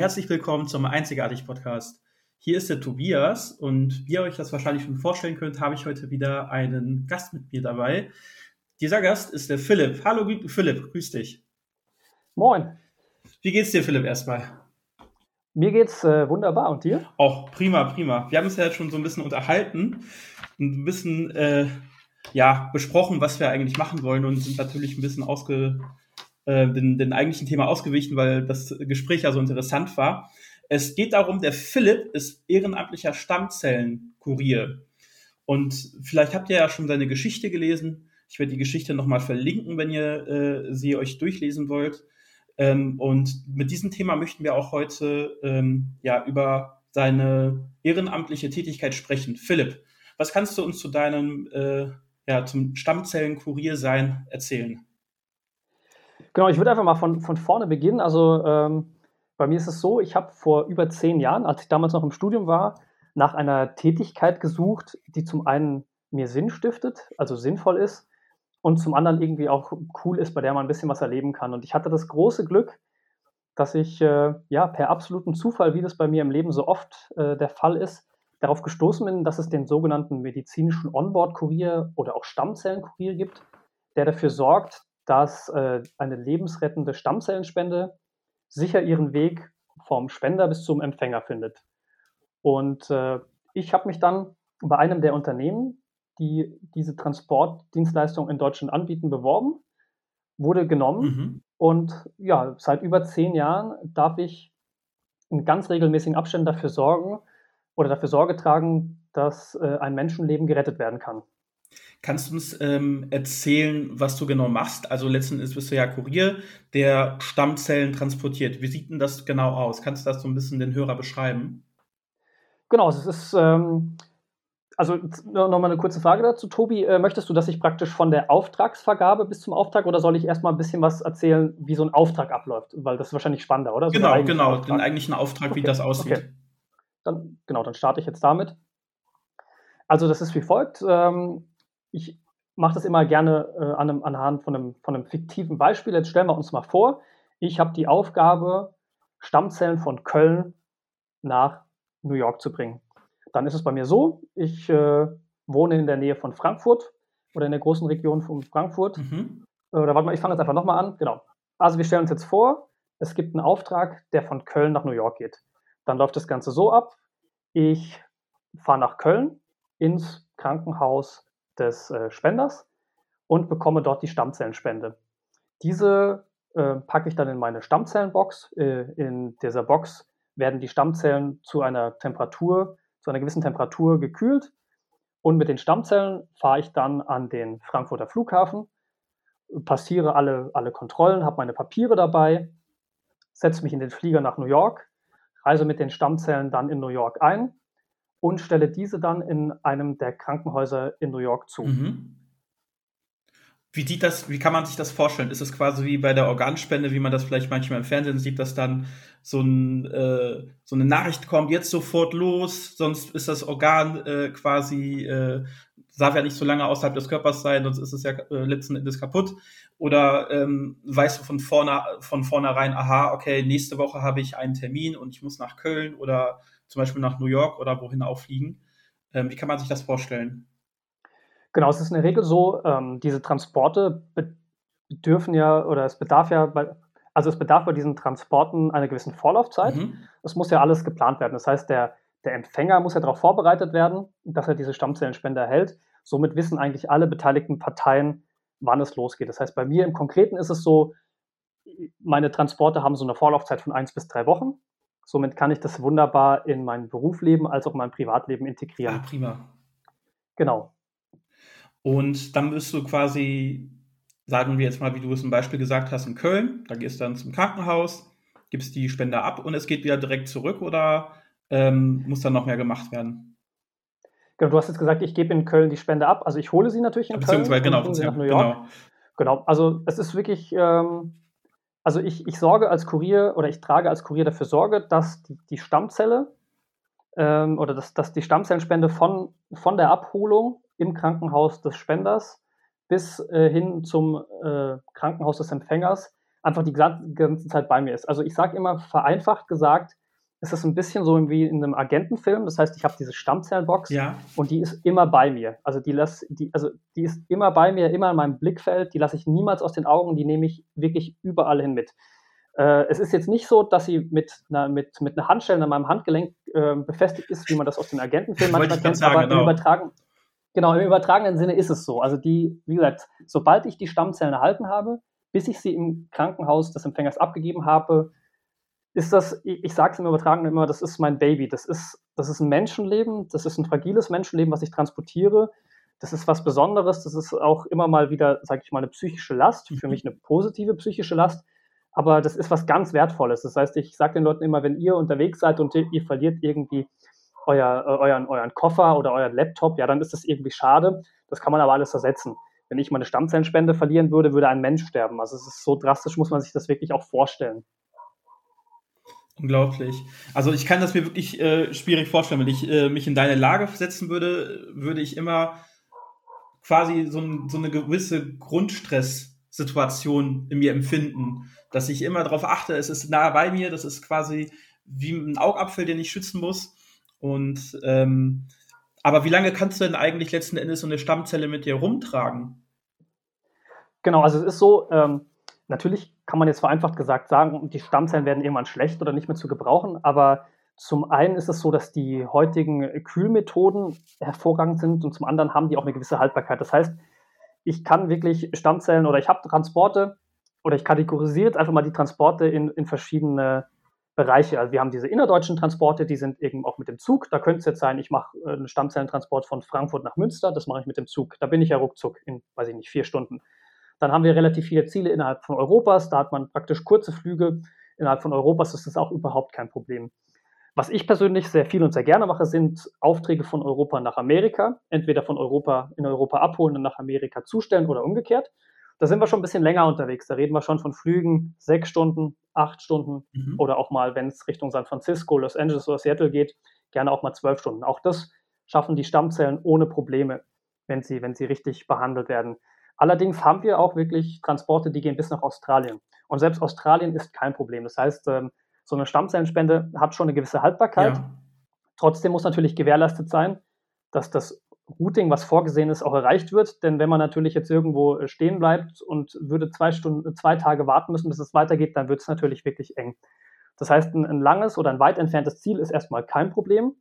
Herzlich willkommen zum Einzigartig Podcast. Hier ist der Tobias und wie ihr euch das wahrscheinlich schon vorstellen könnt, habe ich heute wieder einen Gast mit mir dabei. Dieser Gast ist der Philipp. Hallo Philipp, grüß dich. Moin. Wie geht's dir, Philipp, erstmal? Mir geht's äh, wunderbar und dir? Auch prima, prima. Wir haben uns ja jetzt schon so ein bisschen unterhalten und ein bisschen äh, ja, besprochen, was wir eigentlich machen wollen und sind natürlich ein bisschen ausge, äh, den, den eigentlichen Thema ausgewichen, weil das Gespräch ja so interessant war. Es geht darum, der Philipp ist ehrenamtlicher Stammzellenkurier. Und vielleicht habt ihr ja schon seine Geschichte gelesen. Ich werde die Geschichte nochmal verlinken, wenn ihr äh, sie euch durchlesen wollt. Ähm, und mit diesem Thema möchten wir auch heute ähm, ja über seine ehrenamtliche Tätigkeit sprechen. Philipp, was kannst du uns zu deinem äh, ja, zum Stammzellenkurier sein erzählen? Genau, ich würde einfach mal von, von vorne beginnen. Also ähm, bei mir ist es so, ich habe vor über zehn Jahren, als ich damals noch im Studium war, nach einer Tätigkeit gesucht, die zum einen mir Sinn stiftet, also sinnvoll ist, und zum anderen irgendwie auch cool ist, bei der man ein bisschen was erleben kann. Und ich hatte das große Glück, dass ich äh, ja per absoluten Zufall, wie das bei mir im Leben so oft äh, der Fall ist, darauf gestoßen bin, dass es den sogenannten medizinischen Onboard-Kurier oder auch Stammzellenkurier gibt, der dafür sorgt, dass äh, eine lebensrettende Stammzellenspende sicher ihren Weg vom Spender bis zum Empfänger findet. Und äh, ich habe mich dann bei einem der Unternehmen, die diese Transportdienstleistung in Deutschland anbieten, beworben, wurde genommen mhm. und ja, seit über zehn Jahren darf ich in ganz regelmäßigen Abständen dafür sorgen oder dafür Sorge tragen, dass äh, ein Menschenleben gerettet werden kann. Kannst du uns ähm, erzählen, was du genau machst? Also letzten Endes bist du ja Kurier, der Stammzellen transportiert. Wie sieht denn das genau aus? Kannst du das so ein bisschen den Hörer beschreiben? Genau, es ist, ähm, also nochmal eine kurze Frage dazu. Tobi, äh, möchtest du, dass ich praktisch von der Auftragsvergabe bis zum Auftrag oder soll ich erstmal ein bisschen was erzählen, wie so ein Auftrag abläuft? Weil das ist wahrscheinlich spannender, oder? So genau, genau, Auftrag. den eigentlichen Auftrag, okay. wie das aussieht. Okay. Dann, genau, dann starte ich jetzt damit. Also das ist wie folgt. Ähm, ich mache das immer gerne äh, an einem, anhand von einem, von einem fiktiven Beispiel. Jetzt stellen wir uns mal vor, ich habe die Aufgabe, Stammzellen von Köln nach New York zu bringen. Dann ist es bei mir so, ich äh, wohne in der Nähe von Frankfurt oder in der großen Region von Frankfurt. Mhm. Äh, oder warte mal, ich fange jetzt einfach nochmal an. Genau. Also wir stellen uns jetzt vor, es gibt einen Auftrag, der von Köln nach New York geht. Dann läuft das Ganze so ab. Ich fahre nach Köln ins Krankenhaus des äh, Spenders und bekomme dort die Stammzellenspende. Diese äh, packe ich dann in meine Stammzellenbox. Äh, in dieser Box werden die Stammzellen zu einer Temperatur, zu einer gewissen Temperatur gekühlt. Und mit den Stammzellen fahre ich dann an den Frankfurter Flughafen, passiere alle, alle Kontrollen, habe meine Papiere dabei, setze mich in den Flieger nach New York, reise mit den Stammzellen dann in New York ein und stelle diese dann in einem der Krankenhäuser in New York zu. Mhm. Wie sieht das, wie kann man sich das vorstellen? Ist es quasi wie bei der Organspende, wie man das vielleicht manchmal im Fernsehen sieht, dass dann so, ein, äh, so eine Nachricht kommt, jetzt sofort los, sonst ist das Organ äh, quasi, äh, darf ja nicht so lange außerhalb des Körpers sein, sonst ist es ja äh, letzten Endes kaputt. Oder ähm, weißt du von, vorne, von vornherein, aha, okay, nächste Woche habe ich einen Termin und ich muss nach Köln oder zum Beispiel nach New York oder wohin auch fliegen. Ähm, wie kann man sich das vorstellen? Genau, es ist in der Regel so, ähm, diese Transporte bedürfen ja oder es bedarf ja bei, also es bedarf bei diesen Transporten einer gewissen Vorlaufzeit. Mhm. Es muss ja alles geplant werden. Das heißt, der, der Empfänger muss ja darauf vorbereitet werden, dass er diese Stammzellenspende erhält. Somit wissen eigentlich alle beteiligten Parteien, wann es losgeht. Das heißt, bei mir im Konkreten ist es so, meine Transporte haben so eine Vorlaufzeit von eins bis drei Wochen. Somit kann ich das wunderbar in mein Berufsleben als auch in mein Privatleben integrieren. Ah, prima. Genau. Und dann bist du quasi, sagen wir jetzt mal, wie du es im Beispiel gesagt hast, in Köln. Da gehst du dann zum Krankenhaus, gibst die Spende ab und es geht wieder direkt zurück oder ähm, muss dann noch mehr gemacht werden? Genau, du hast jetzt gesagt, ich gebe in Köln die Spende ab. Also ich hole sie natürlich in Beziehungsweise, Köln. Beziehungsweise, genau, nach New York. Genau. genau. Also es ist wirklich, ähm, also ich, ich sorge als Kurier oder ich trage als Kurier dafür Sorge, dass die, die Stammzelle ähm, oder dass, dass die Stammzellenspende von, von der Abholung im Krankenhaus des Spenders bis äh, hin zum äh, Krankenhaus des Empfängers einfach die ganze Zeit bei mir ist. Also ich sage immer vereinfacht gesagt, es ist ein bisschen so wie in einem Agentenfilm. Das heißt, ich habe diese Stammzellenbox ja. und die ist immer bei mir. Also die, lass, die, also die ist immer bei mir, immer in meinem Blickfeld. Die lasse ich niemals aus den Augen. Die nehme ich wirklich überall hin mit. Äh, es ist jetzt nicht so, dass sie mit einer, mit, mit einer Handschelle an meinem Handgelenk äh, befestigt ist, wie man das aus den Agentenfilmen manchmal kennt. Sagen, aber genau. im, übertragen, genau, im übertragenen Sinne ist es so. Also die, wie gesagt, sobald ich die Stammzellen erhalten habe, bis ich sie im Krankenhaus des Empfängers abgegeben habe, ist das, ich, sage es im Übertragenen immer, das ist mein Baby. Das ist, das ist ein Menschenleben, das ist ein fragiles Menschenleben, was ich transportiere. Das ist was Besonderes, das ist auch immer mal wieder, sage ich mal, eine psychische Last, für mhm. mich eine positive psychische Last, aber das ist was ganz Wertvolles. Das heißt, ich sage den Leuten immer, wenn ihr unterwegs seid und ihr, verliert irgendwie euer, euren, euren Koffer oder euren Laptop, ja, dann ist das irgendwie schade. Das kann man aber alles ersetzen. Wenn ich meine Stammzellenspende verlieren würde, würde ein Mensch sterben. Also es ist so drastisch, muss man sich das wirklich auch vorstellen. Unglaublich. Also ich kann das mir wirklich äh, schwierig vorstellen. Wenn ich äh, mich in deine Lage setzen würde, würde ich immer quasi so, ein, so eine gewisse Grundstresssituation in mir empfinden, dass ich immer darauf achte, es ist nah bei mir, das ist quasi wie ein Augapfel, den ich schützen muss. Und ähm, aber wie lange kannst du denn eigentlich letzten Endes so eine Stammzelle mit dir rumtragen? Genau, also es ist so, ähm, natürlich kann man jetzt vereinfacht gesagt sagen, die Stammzellen werden irgendwann schlecht oder nicht mehr zu gebrauchen, aber zum einen ist es so, dass die heutigen Kühlmethoden hervorragend sind und zum anderen haben die auch eine gewisse Haltbarkeit. Das heißt, ich kann wirklich Stammzellen oder ich habe Transporte oder ich kategorisiere jetzt einfach mal die Transporte in, in verschiedene Bereiche. Also wir haben diese innerdeutschen Transporte, die sind eben auch mit dem Zug. Da könnte es jetzt sein, ich mache einen Stammzellentransport von Frankfurt nach Münster, das mache ich mit dem Zug. Da bin ich ja ruckzuck in, weiß ich nicht, vier Stunden. Dann haben wir relativ viele Ziele innerhalb von Europas. Da hat man praktisch kurze Flüge. Innerhalb von Europas ist das auch überhaupt kein Problem. Was ich persönlich sehr viel und sehr gerne mache, sind Aufträge von Europa nach Amerika. Entweder von Europa in Europa abholen und nach Amerika zustellen oder umgekehrt. Da sind wir schon ein bisschen länger unterwegs. Da reden wir schon von Flügen sechs Stunden, acht Stunden mhm. oder auch mal, wenn es Richtung San Francisco, Los Angeles oder Seattle geht, gerne auch mal zwölf Stunden. Auch das schaffen die Stammzellen ohne Probleme, wenn sie, wenn sie richtig behandelt werden. Allerdings haben wir auch wirklich Transporte, die gehen bis nach Australien. Und selbst Australien ist kein Problem. Das heißt, ähm, so eine Stammzellenspende hat schon eine gewisse Haltbarkeit. Ja. Trotzdem muss natürlich gewährleistet sein, dass das Routing, was vorgesehen ist, auch erreicht wird. Denn wenn man natürlich jetzt irgendwo äh, stehen bleibt und würde zwei Stunden, zwei Tage warten müssen, bis es weitergeht, dann wird es natürlich wirklich eng. Das heißt, ein, ein langes oder ein weit entferntes Ziel ist erstmal kein Problem.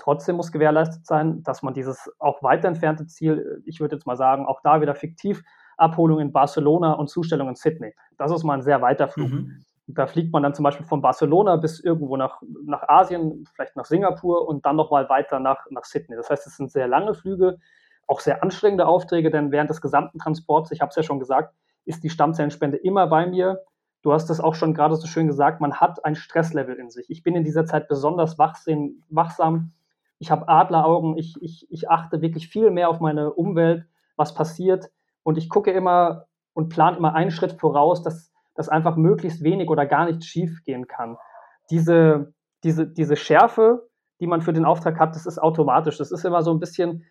Trotzdem muss gewährleistet sein, dass man dieses auch weiter entfernte Ziel, ich würde jetzt mal sagen, auch da wieder fiktiv, Abholung in Barcelona und Zustellung in Sydney. Das ist mal ein sehr weiter Flug. Mhm. Da fliegt man dann zum Beispiel von Barcelona bis irgendwo nach, nach Asien, vielleicht nach Singapur und dann nochmal weiter nach, nach Sydney. Das heißt, es sind sehr lange Flüge, auch sehr anstrengende Aufträge, denn während des gesamten Transports, ich habe es ja schon gesagt, ist die Stammzellenspende immer bei mir. Du hast es auch schon gerade so schön gesagt, man hat ein Stresslevel in sich. Ich bin in dieser Zeit besonders wachsam ich habe Adleraugen, ich, ich, ich achte wirklich viel mehr auf meine Umwelt, was passiert und ich gucke immer und plane immer einen Schritt voraus, dass, dass einfach möglichst wenig oder gar nichts schief gehen kann. Diese, diese, diese Schärfe, die man für den Auftrag hat, das ist automatisch. Das ist immer so ein bisschen,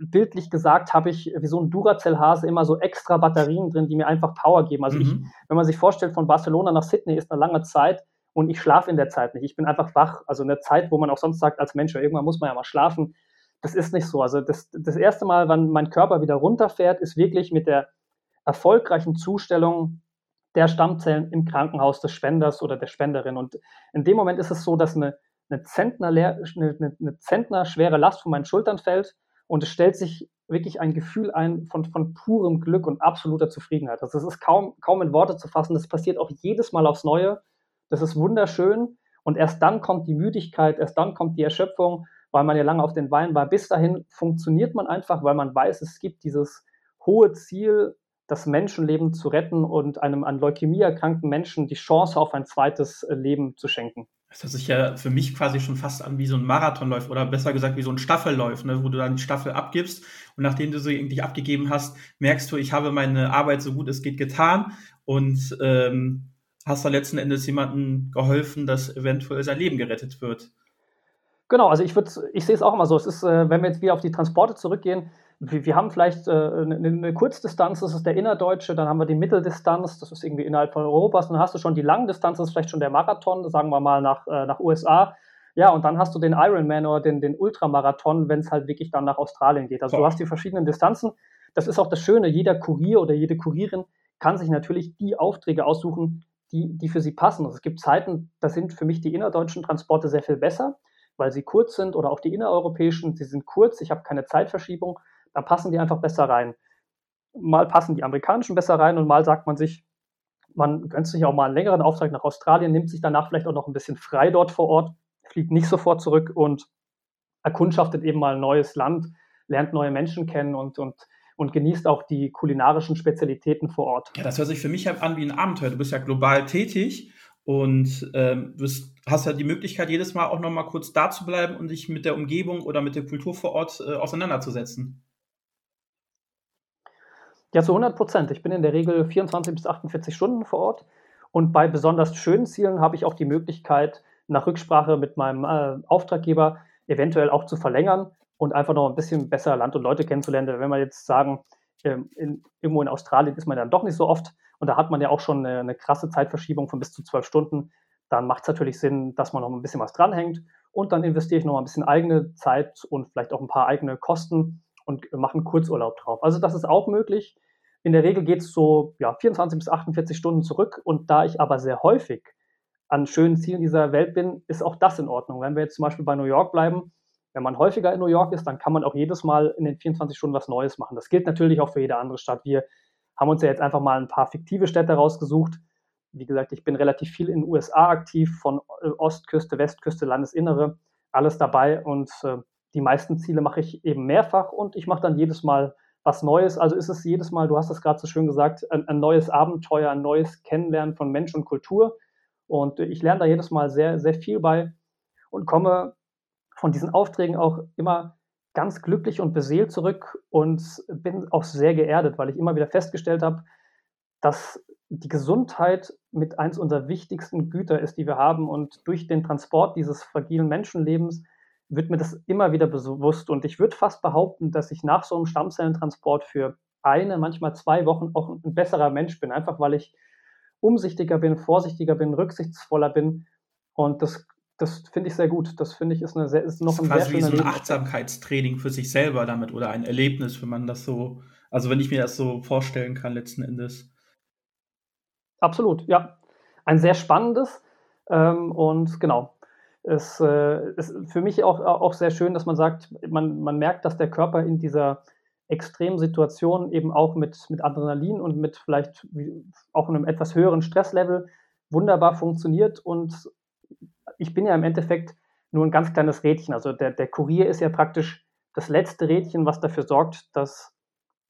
bildlich gesagt, habe ich wie so ein Duracell-Hase immer so extra Batterien drin, die mir einfach Power geben. Also mhm. ich, wenn man sich vorstellt, von Barcelona nach Sydney ist eine lange Zeit, und ich schlafe in der Zeit nicht. Ich bin einfach wach. Also eine Zeit, wo man auch sonst sagt, als Mensch, irgendwann muss man ja mal schlafen. Das ist nicht so. Also das, das erste Mal, wann mein Körper wieder runterfährt, ist wirklich mit der erfolgreichen Zustellung der Stammzellen im Krankenhaus des Spenders oder der Spenderin. Und in dem Moment ist es so, dass eine, eine, Zentner, eine, eine Zentner schwere Last von meinen Schultern fällt und es stellt sich wirklich ein Gefühl ein von, von purem Glück und absoluter Zufriedenheit. Also es ist kaum, kaum in Worte zu fassen. Das passiert auch jedes Mal aufs Neue. Das ist wunderschön. Und erst dann kommt die Müdigkeit, erst dann kommt die Erschöpfung, weil man ja lange auf den Beinen war. Bis dahin funktioniert man einfach, weil man weiß, es gibt dieses hohe Ziel, das Menschenleben zu retten und einem an Leukämie erkrankten Menschen die Chance auf ein zweites äh, Leben zu schenken. Das hört sich ja für mich quasi schon fast an wie so ein Marathonläufer oder besser gesagt wie so ein Staffelläuf, ne, wo du dann die Staffel abgibst und nachdem du sie irgendwie abgegeben hast, merkst du, ich habe meine Arbeit so gut es geht getan und ähm, hast du letzten Endes jemandem geholfen, dass eventuell sein Leben gerettet wird. Genau, also ich würde, ich sehe es auch immer so. Es ist, äh, wenn wir jetzt wieder auf die Transporte zurückgehen, wir, wir haben vielleicht äh, eine, eine, Kurzdistanz, das ist der innerdeutsche, dann haben wir die Mitteldistanz, das ist irgendwie innerhalb von Europas, dann hast du schon die Langdistanz, das ist vielleicht schon der Marathon, sagen wir mal nach, äh, nach USA. Ja, und dann hast du den Ironman oder den, den Ultramarathon, wenn es halt wirklich dann nach Australien geht. Also Boah. du hast die verschiedenen Distanzen. Das ist auch das Schöne, jeder Kurier oder jede Kurierin kann sich natürlich die Aufträge aussuchen, die, die für sie passen. Also es gibt Zeiten, da sind für mich die innerdeutschen Transporte sehr viel besser, weil sie kurz sind oder auch die innereuropäischen, sie sind kurz, ich habe keine Zeitverschiebung da passen die einfach besser rein. Mal passen die amerikanischen besser rein und mal sagt man sich, man gönnt sich auch mal einen längeren Auftrag nach Australien, nimmt sich danach vielleicht auch noch ein bisschen frei dort vor Ort, fliegt nicht sofort zurück und erkundschaftet eben mal ein neues Land, lernt neue Menschen kennen und, und, und genießt auch die kulinarischen Spezialitäten vor Ort. Ja, das hört sich für mich an wie ein Abenteuer. Du bist ja global tätig und ähm, bist, hast ja die Möglichkeit, jedes Mal auch nochmal kurz da zu bleiben und dich mit der Umgebung oder mit der Kultur vor Ort äh, auseinanderzusetzen. Ja, zu 100 Prozent. Ich bin in der Regel 24 bis 48 Stunden vor Ort. Und bei besonders schönen Zielen habe ich auch die Möglichkeit, nach Rücksprache mit meinem äh, Auftraggeber eventuell auch zu verlängern und einfach noch ein bisschen besser Land und Leute kennenzulernen. Wenn wir jetzt sagen, ähm, in, irgendwo in Australien ist man dann doch nicht so oft und da hat man ja auch schon eine, eine krasse Zeitverschiebung von bis zu zwölf Stunden, dann macht es natürlich Sinn, dass man noch ein bisschen was dranhängt und dann investiere ich noch ein bisschen eigene Zeit und vielleicht auch ein paar eigene Kosten und machen Kurzurlaub drauf. Also das ist auch möglich. In der Regel geht es so ja, 24 bis 48 Stunden zurück und da ich aber sehr häufig an schönen Zielen dieser Welt bin, ist auch das in Ordnung. Wenn wir jetzt zum Beispiel bei New York bleiben, wenn man häufiger in New York ist, dann kann man auch jedes Mal in den 24 Stunden was Neues machen. Das gilt natürlich auch für jede andere Stadt. Wir haben uns ja jetzt einfach mal ein paar fiktive Städte rausgesucht. Wie gesagt, ich bin relativ viel in den USA aktiv, von Ostküste, Westküste, Landesinnere, alles dabei und äh, die meisten Ziele mache ich eben mehrfach und ich mache dann jedes Mal was Neues. Also ist es jedes Mal, du hast es gerade so schön gesagt, ein, ein, neues Abenteuer, ein neues Kennenlernen von Mensch und Kultur. Und ich lerne da jedes Mal sehr, sehr viel bei und komme von diesen Aufträgen auch immer ganz glücklich und beseelt zurück und bin auch sehr geerdet, weil ich immer wieder festgestellt habe, dass die Gesundheit mit eins unserer wichtigsten Güter ist, die wir haben. Und durch den Transport dieses fragilen Menschenlebens wird mir das immer wieder bewusst. Und ich würde fast behaupten, dass ich nach so einem Stammzellentransport für eine, manchmal zwei Wochen auch ein besserer Mensch bin, einfach weil ich umsichtiger bin, vorsichtiger bin, rücksichtsvoller bin. Und das, das finde ich sehr gut. Das finde ich ist, eine sehr, ist noch das ist ein quasi sehr wie so ein Achtsamkeitstraining für sich selber damit oder ein Erlebnis, wenn man das so, also wenn ich mir das so vorstellen kann letzten Endes. Absolut, ja. Ein sehr spannendes ähm, und genau, es äh, ist für mich auch, auch sehr schön, dass man sagt, man, man merkt, dass der Körper in dieser extremen Situation eben auch mit, mit Adrenalin und mit vielleicht auch einem etwas höheren Stresslevel wunderbar funktioniert. Und ich bin ja im Endeffekt nur ein ganz kleines Rädchen. Also der, der Kurier ist ja praktisch das letzte Rädchen, was dafür sorgt, dass,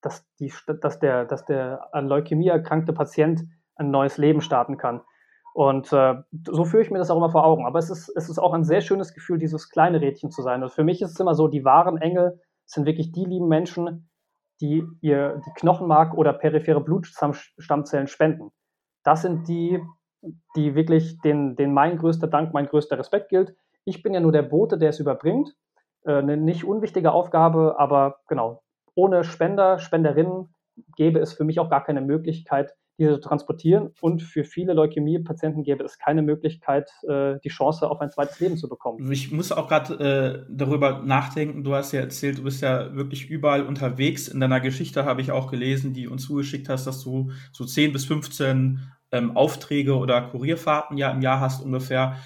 dass, die, dass, der, dass der an Leukämie erkrankte Patient ein neues Leben starten kann. Und äh, so führe ich mir das auch immer vor Augen. Aber es ist, es ist auch ein sehr schönes Gefühl, dieses kleine Rädchen zu sein. Also für mich ist es immer so, die wahren Engel sind wirklich die lieben Menschen, die ihr die Knochenmark oder periphere Blutstammzellen spenden. Das sind die, die wirklich den, den mein größter Dank, mein größter Respekt gilt. Ich bin ja nur der Bote, der es überbringt. Äh, eine nicht unwichtige Aufgabe, aber genau, ohne Spender, Spenderinnen gäbe es für mich auch gar keine Möglichkeit, diese zu transportieren. Und für viele Leukämie-Patienten gäbe es keine Möglichkeit, äh, die Chance auf ein zweites Leben zu bekommen. Ich muss auch gerade äh, darüber nachdenken. Du hast ja erzählt, du bist ja wirklich überall unterwegs. In deiner Geschichte habe ich auch gelesen, die uns zugeschickt hast, dass du so 10 bis 15 ähm, Aufträge oder Kurierfahrten ja im Jahr hast ungefähr.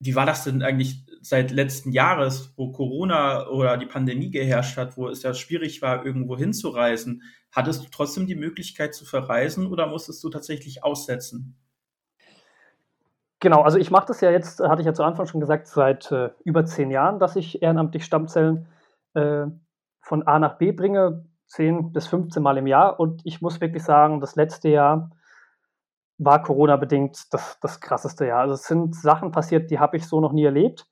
Wie war das denn eigentlich seit letzten Jahres, wo Corona oder die Pandemie geherrscht hat, wo es ja schwierig war, irgendwo hinzureisen? Hattest du trotzdem die Möglichkeit zu verreisen oder musstest du tatsächlich aussetzen? Genau, also ich mache das ja jetzt, hatte ich ja zu Anfang schon gesagt, seit äh, über zehn Jahren, dass ich ehrenamtlich Stammzellen äh, von A nach B bringe, zehn bis 15 Mal im Jahr. Und ich muss wirklich sagen, das letzte Jahr war Corona-bedingt das, das krasseste Jahr. Also es sind Sachen passiert, die habe ich so noch nie erlebt.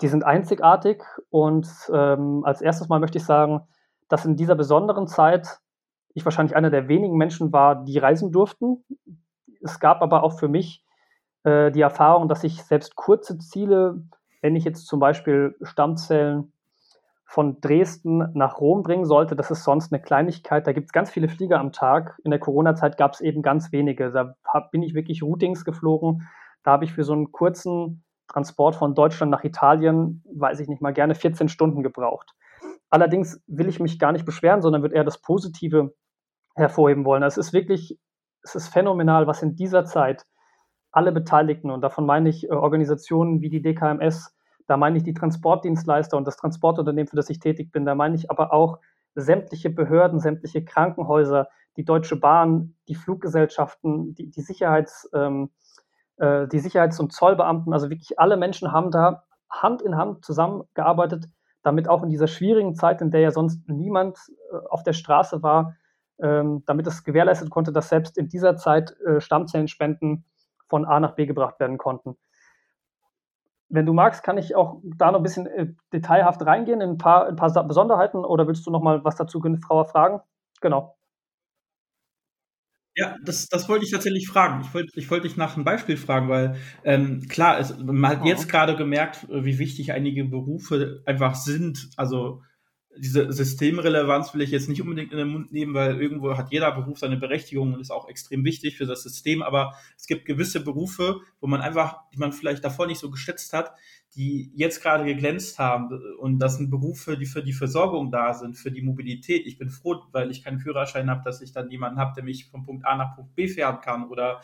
Die sind einzigartig. Und ähm, als erstes Mal möchte ich sagen, dass in dieser besonderen Zeit ich wahrscheinlich einer der wenigen Menschen war, die reisen durften. Es gab aber auch für mich äh, die Erfahrung, dass ich selbst kurze Ziele, wenn ich jetzt zum Beispiel Stammzellen von Dresden nach Rom bringen sollte, das ist sonst eine Kleinigkeit. Da gibt es ganz viele Flieger am Tag. In der Corona-Zeit gab es eben ganz wenige. Da hab, bin ich wirklich Routings geflogen. Da habe ich für so einen kurzen Transport von Deutschland nach Italien, weiß ich nicht mal gerne, 14 Stunden gebraucht. Allerdings will ich mich gar nicht beschweren, sondern würde eher das Positive hervorheben wollen. Es ist wirklich, es ist phänomenal, was in dieser Zeit alle Beteiligten, und davon meine ich äh, Organisationen wie die DKMS, da meine ich die Transportdienstleister und das Transportunternehmen, für das ich tätig bin. Da meine ich aber auch sämtliche Behörden, sämtliche Krankenhäuser, die Deutsche Bahn, die Fluggesellschaften, die, die, Sicherheits, ähm, äh, die Sicherheits- und Zollbeamten. Also wirklich alle Menschen haben da Hand in Hand zusammengearbeitet, damit auch in dieser schwierigen Zeit, in der ja sonst niemand äh, auf der Straße war, ähm, damit es gewährleistet konnte, dass selbst in dieser Zeit äh, Stammzellenspenden von A nach B gebracht werden konnten. Wenn du magst, kann ich auch da noch ein bisschen äh, detailhaft reingehen in ein paar, ein paar Besonderheiten oder willst du noch mal was dazu, Frau, fragen? Genau. Ja, das, das wollte ich tatsächlich fragen. Ich wollte, ich wollte dich nach einem Beispiel fragen, weil ähm, klar, es, man hat jetzt gerade gemerkt, wie wichtig einige Berufe einfach sind. Also diese Systemrelevanz will ich jetzt nicht unbedingt in den Mund nehmen, weil irgendwo hat jeder Beruf seine Berechtigung und ist auch extrem wichtig für das System. Aber es gibt gewisse Berufe, wo man einfach, die man vielleicht davor nicht so geschätzt hat, die jetzt gerade geglänzt haben. Und das sind Berufe, die für die Versorgung da sind, für die Mobilität. Ich bin froh, weil ich keinen Führerschein habe, dass ich dann jemanden habe, der mich von Punkt A nach Punkt B fahren kann oder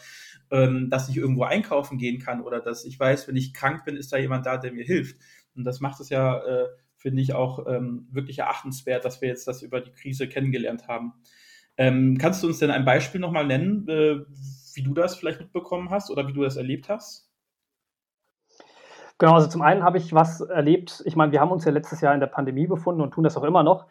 ähm, dass ich irgendwo einkaufen gehen kann oder dass ich weiß, wenn ich krank bin, ist da jemand da, der mir hilft. Und das macht es ja äh, finde ich auch ähm, wirklich erachtenswert, dass wir jetzt das über die Krise kennengelernt haben. Ähm, kannst du uns denn ein Beispiel nochmal nennen, äh, wie du das vielleicht mitbekommen hast oder wie du das erlebt hast? Genau, also zum einen habe ich was erlebt. Ich meine, wir haben uns ja letztes Jahr in der Pandemie befunden und tun das auch immer noch.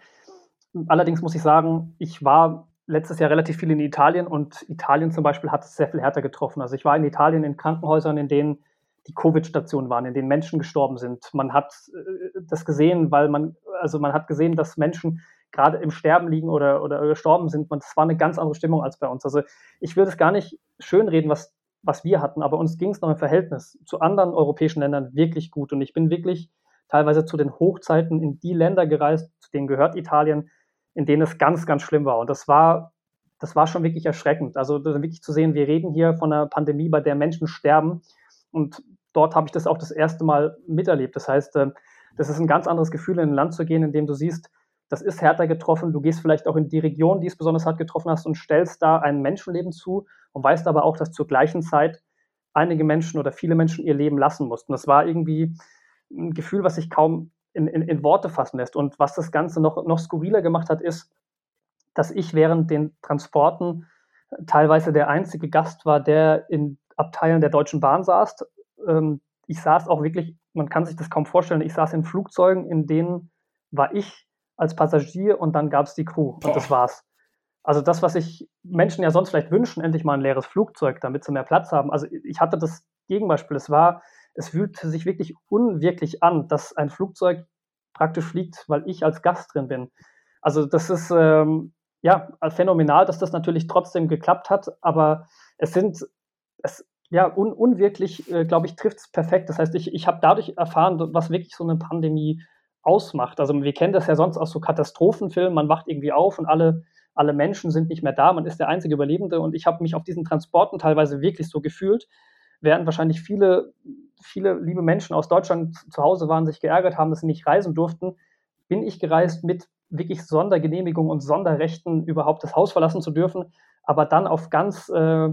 Allerdings muss ich sagen, ich war letztes Jahr relativ viel in Italien und Italien zum Beispiel hat es sehr viel härter getroffen. Also ich war in Italien in Krankenhäusern, in denen die Covid-Stationen waren, in denen Menschen gestorben sind. Man hat äh, das gesehen, weil man, also man hat gesehen, dass Menschen gerade im Sterben liegen oder, oder gestorben sind. Das war eine ganz andere Stimmung als bei uns. Also ich würde es gar nicht schönreden, was, was wir hatten, aber uns ging es noch im Verhältnis zu anderen europäischen Ländern wirklich gut. Und ich bin wirklich teilweise zu den Hochzeiten in die Länder gereist, zu denen gehört Italien, in denen es ganz, ganz schlimm war. Und das war, das war schon wirklich erschreckend. Also wirklich zu sehen, wir reden hier von einer Pandemie, bei der Menschen sterben und dort habe ich das auch das erste Mal miterlebt. Das heißt, äh, das ist ein ganz anderes Gefühl, in ein Land zu gehen, in dem du siehst, das ist härter getroffen. Du gehst vielleicht auch in die Region, die es besonders hart getroffen hast und stellst da ein Menschenleben zu und weißt aber auch, dass zur gleichen Zeit einige Menschen oder viele Menschen ihr Leben lassen mussten. Das war irgendwie ein Gefühl, was sich kaum in, in, in Worte fassen lässt. Und was das Ganze noch, noch skurriler gemacht hat, ist, dass ich während den Transporten teilweise der einzige Gast war, der in Abteilen der Deutschen Bahn saß. Ähm, ich saß auch wirklich, man kann sich das kaum vorstellen, ich saß in Flugzeugen, in denen war ich als Passagier und dann gab es die Crew und das war's. Also das, was sich Menschen ja sonst vielleicht wünschen, endlich mal ein leeres Flugzeug, damit sie mehr Platz haben. Also ich hatte das Gegenbeispiel. Es war, es fühlte sich wirklich unwirklich an, dass ein Flugzeug praktisch fliegt, weil ich als Gast drin bin. Also das ist ähm, ja phänomenal, dass das natürlich trotzdem geklappt hat, aber es sind es, ja, un, unwirklich, äh, glaube ich, trifft es perfekt. Das heißt, ich, ich habe dadurch erfahren, was wirklich so eine Pandemie ausmacht. Also wir kennen das ja sonst aus so Katastrophenfilmen, man wacht irgendwie auf und alle, alle Menschen sind nicht mehr da, man ist der einzige Überlebende und ich habe mich auf diesen Transporten teilweise wirklich so gefühlt, während wahrscheinlich viele, viele liebe Menschen aus Deutschland zu Hause waren, sich geärgert haben, dass sie nicht reisen durften, bin ich gereist mit wirklich Sondergenehmigung und Sonderrechten überhaupt das Haus verlassen zu dürfen, aber dann auf ganz äh,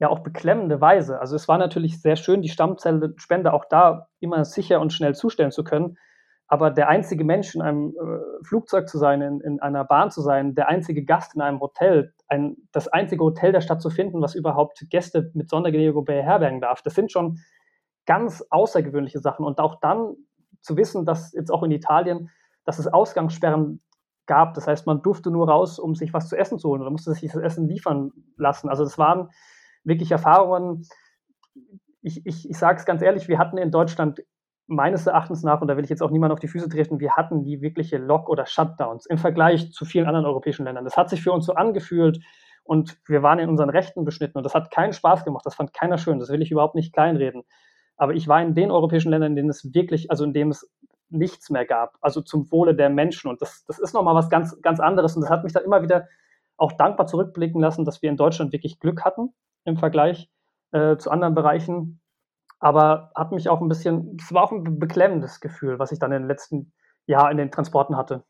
ja auch beklemmende Weise. Also es war natürlich sehr schön, die Stammzellenspende auch da immer sicher und schnell zustellen zu können. Aber der einzige Mensch in einem äh, Flugzeug zu sein, in, in, einer Bahn zu sein, der einzige Gast in einem Hotel, ein, das einzige Hotel der Stadt zu finden, was überhaupt Gäste mit Sondergenehmigung beherbergen darf, das sind schon ganz außergewöhnliche Sachen. Und auch dann zu wissen, dass jetzt auch in Italien, dass es Ausgangssperren gab. Das heißt, man durfte nur raus, um sich was zu essen zu holen oder musste sich das Essen liefern lassen. Also das waren wirklich Erfahrungen. Ich, ich, ich sage es ganz ehrlich, wir hatten in Deutschland meines Erachtens nach, und da will ich jetzt auch niemand auf die Füße treten, wir hatten die wirkliche Lock- oder Shutdowns im Vergleich zu vielen anderen europäischen Ländern. Das hat sich für uns so angefühlt und wir waren in unseren Rechten beschnitten und das hat keinen Spaß gemacht, das fand keiner schön, das will ich überhaupt nicht kleinreden. Aber ich war in den europäischen Ländern, in denen es wirklich, also in denen es nichts mehr gab, also zum Wohle der Menschen. Und das, das ist nochmal was ganz, ganz anderes. Und das hat mich dann immer wieder auch dankbar zurückblicken lassen, dass wir in Deutschland wirklich Glück hatten im Vergleich äh, zu anderen Bereichen. Aber hat mich auch ein bisschen, es war auch ein beklemmendes Gefühl, was ich dann den letzten Jahren in den Transporten hatte.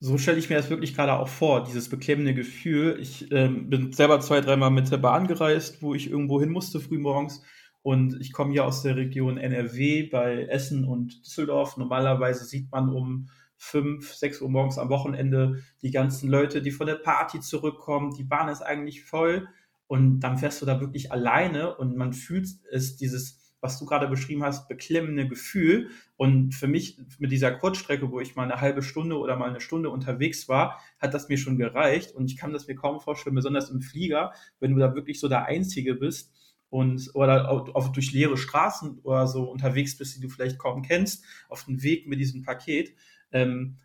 So stelle ich mir das wirklich gerade auch vor, dieses beklemmende Gefühl. Ich ähm, bin selber zwei, dreimal mit der Bahn gereist, wo ich irgendwo hin musste frühmorgens. Und ich komme ja aus der Region NRW bei Essen und Düsseldorf. Normalerweise sieht man um fünf, sechs Uhr morgens am Wochenende die ganzen Leute, die von der Party zurückkommen. Die Bahn ist eigentlich voll. Und dann fährst du da wirklich alleine und man fühlt es, dieses was du gerade beschrieben hast, beklemmende Gefühl. Und für mich mit dieser Kurzstrecke, wo ich mal eine halbe Stunde oder mal eine Stunde unterwegs war, hat das mir schon gereicht. Und ich kann das mir kaum vorstellen, besonders im Flieger, wenn du da wirklich so der Einzige bist und oder auf, durch leere Straßen oder so unterwegs bist, die du vielleicht kaum kennst, auf dem Weg mit diesem Paket. Ähm,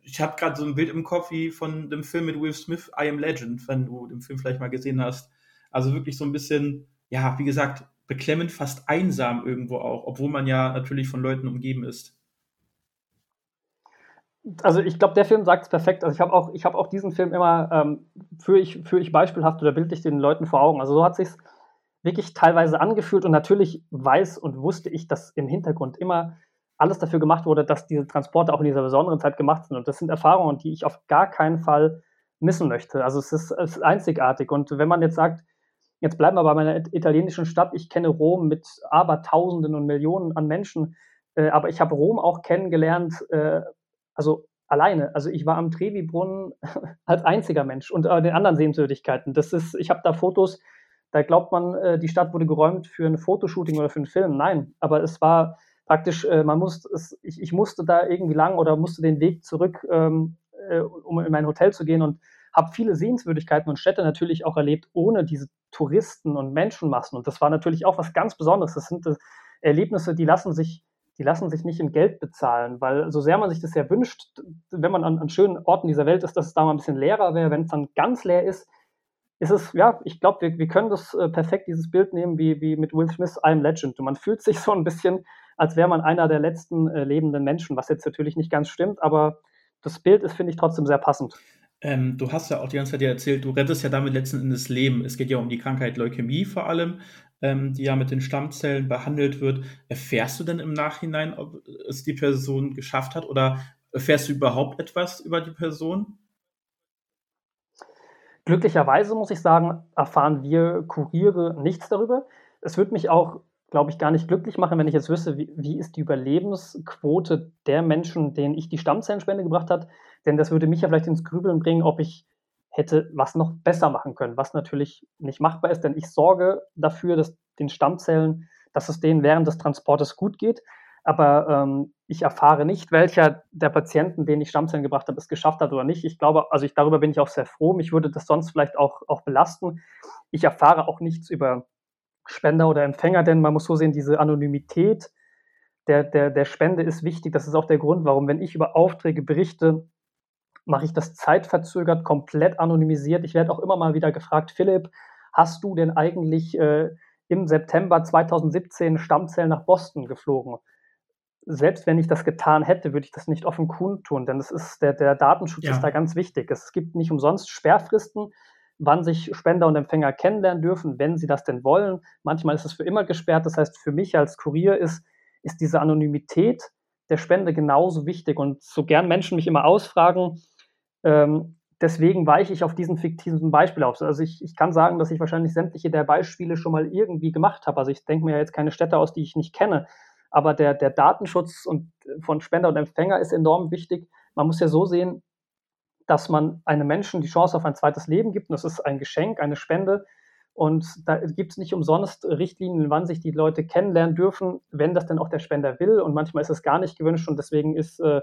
ich habe gerade so ein Bild im Kopf wie von dem Film mit Will Smith, I Am Legend, wenn du den Film vielleicht mal gesehen hast. Also wirklich so ein bisschen, ja, wie gesagt, beklemmend, fast einsam irgendwo auch, obwohl man ja natürlich von Leuten umgeben ist. Also ich glaube, der Film sagt es perfekt. Also ich habe auch, hab auch diesen Film immer ähm, für, ich, für ich beispielhaft oder bildlich den Leuten vor Augen. Also so hat sich wirklich teilweise angefühlt und natürlich weiß und wusste ich, dass im Hintergrund immer alles dafür gemacht wurde, dass diese Transporte auch in dieser besonderen Zeit gemacht sind. Und das sind Erfahrungen, die ich auf gar keinen Fall missen möchte. Also es ist, es ist einzigartig. Und wenn man jetzt sagt, Jetzt bleiben wir bei meiner italienischen Stadt. Ich kenne Rom mit Abertausenden und Millionen an Menschen, äh, aber ich habe Rom auch kennengelernt, äh, also alleine. Also ich war am Trevi-Brunnen als einziger Mensch und äh, den anderen Sehenswürdigkeiten. Das ist, ich habe da Fotos, da glaubt man, äh, die Stadt wurde geräumt für ein Fotoshooting oder für einen Film. Nein, aber es war praktisch, äh, man musste, es, ich, ich, musste da irgendwie lang oder musste den Weg zurück, ähm, äh, um in mein Hotel zu gehen und habe viele Sehenswürdigkeiten und Städte natürlich auch erlebt, ohne diese Touristen und Menschenmassen. Und das war natürlich auch was ganz Besonderes. Das sind äh, Erlebnisse, die lassen sich, die lassen sich nicht in Geld bezahlen, weil so sehr man sich das ja wünscht, wenn man an, an schönen Orten dieser Welt ist, dass es da mal ein bisschen leerer wäre, wenn es dann ganz leer ist, ist es, ja, ich glaube, wir, wir können das äh, perfekt, dieses Bild nehmen, wie, wie mit Will Smith, I'm Legend. Und man fühlt sich so ein bisschen, als wäre man einer der letzten äh, lebenden Menschen, was jetzt natürlich nicht ganz stimmt, aber das Bild ist, finde ich, trotzdem sehr passend. Ähm, du hast ja auch die ganze Zeit erzählt, du rettest ja damit letzten Endes Leben. Es geht ja um die Krankheit Leukämie vor allem, ähm, die ja mit den Stammzellen behandelt wird. Erfährst du denn im Nachhinein, ob es die Person geschafft hat oder erfährst du überhaupt etwas über die Person? Glücklicherweise muss ich sagen, erfahren wir Kuriere nichts darüber. Es würde mich auch glaube ich, gar nicht glücklich machen, wenn ich jetzt wüsste, wie, wie ist die Überlebensquote der Menschen, denen ich die Stammzellenspende gebracht habe. Denn das würde mich ja vielleicht ins Grübeln bringen, ob ich hätte was noch besser machen können, was natürlich nicht machbar ist, denn ich sorge dafür, dass den Stammzellen, dass es denen während des Transportes gut geht. Aber ähm, ich erfahre nicht, welcher der Patienten, denen ich Stammzellen gebracht habe, es geschafft hat oder nicht. Ich glaube, also ich, darüber bin ich auch sehr froh. Mich würde das sonst vielleicht auch, auch belasten. Ich erfahre auch nichts über Spender oder Empfänger, denn man muss so sehen, diese Anonymität der, der, der Spende ist wichtig. Das ist auch der Grund, warum, wenn ich über Aufträge berichte, mache ich das zeitverzögert, komplett anonymisiert. Ich werde auch immer mal wieder gefragt, Philipp, hast du denn eigentlich äh, im September 2017 Stammzellen nach Boston geflogen? Selbst wenn ich das getan hätte, würde ich das nicht offen kundtun, denn das ist, der, der Datenschutz ja. ist da ganz wichtig. Es gibt nicht umsonst Sperrfristen wann sich Spender und Empfänger kennenlernen dürfen, wenn sie das denn wollen. Manchmal ist es für immer gesperrt. Das heißt, für mich als Kurier ist, ist diese Anonymität der Spende genauso wichtig. Und so gern Menschen mich immer ausfragen, ähm, deswegen weiche ich auf diesen fiktiven Beispiel auf. Also ich, ich kann sagen, dass ich wahrscheinlich sämtliche der Beispiele schon mal irgendwie gemacht habe. Also ich denke mir ja jetzt keine Städte aus, die ich nicht kenne. Aber der, der Datenschutz und von Spender und Empfänger ist enorm wichtig. Man muss ja so sehen, dass man einem Menschen die Chance auf ein zweites Leben gibt. Und das ist ein Geschenk, eine Spende. Und da gibt es nicht umsonst Richtlinien, wann sich die Leute kennenlernen dürfen, wenn das denn auch der Spender will. Und manchmal ist es gar nicht gewünscht. Und deswegen ist, äh,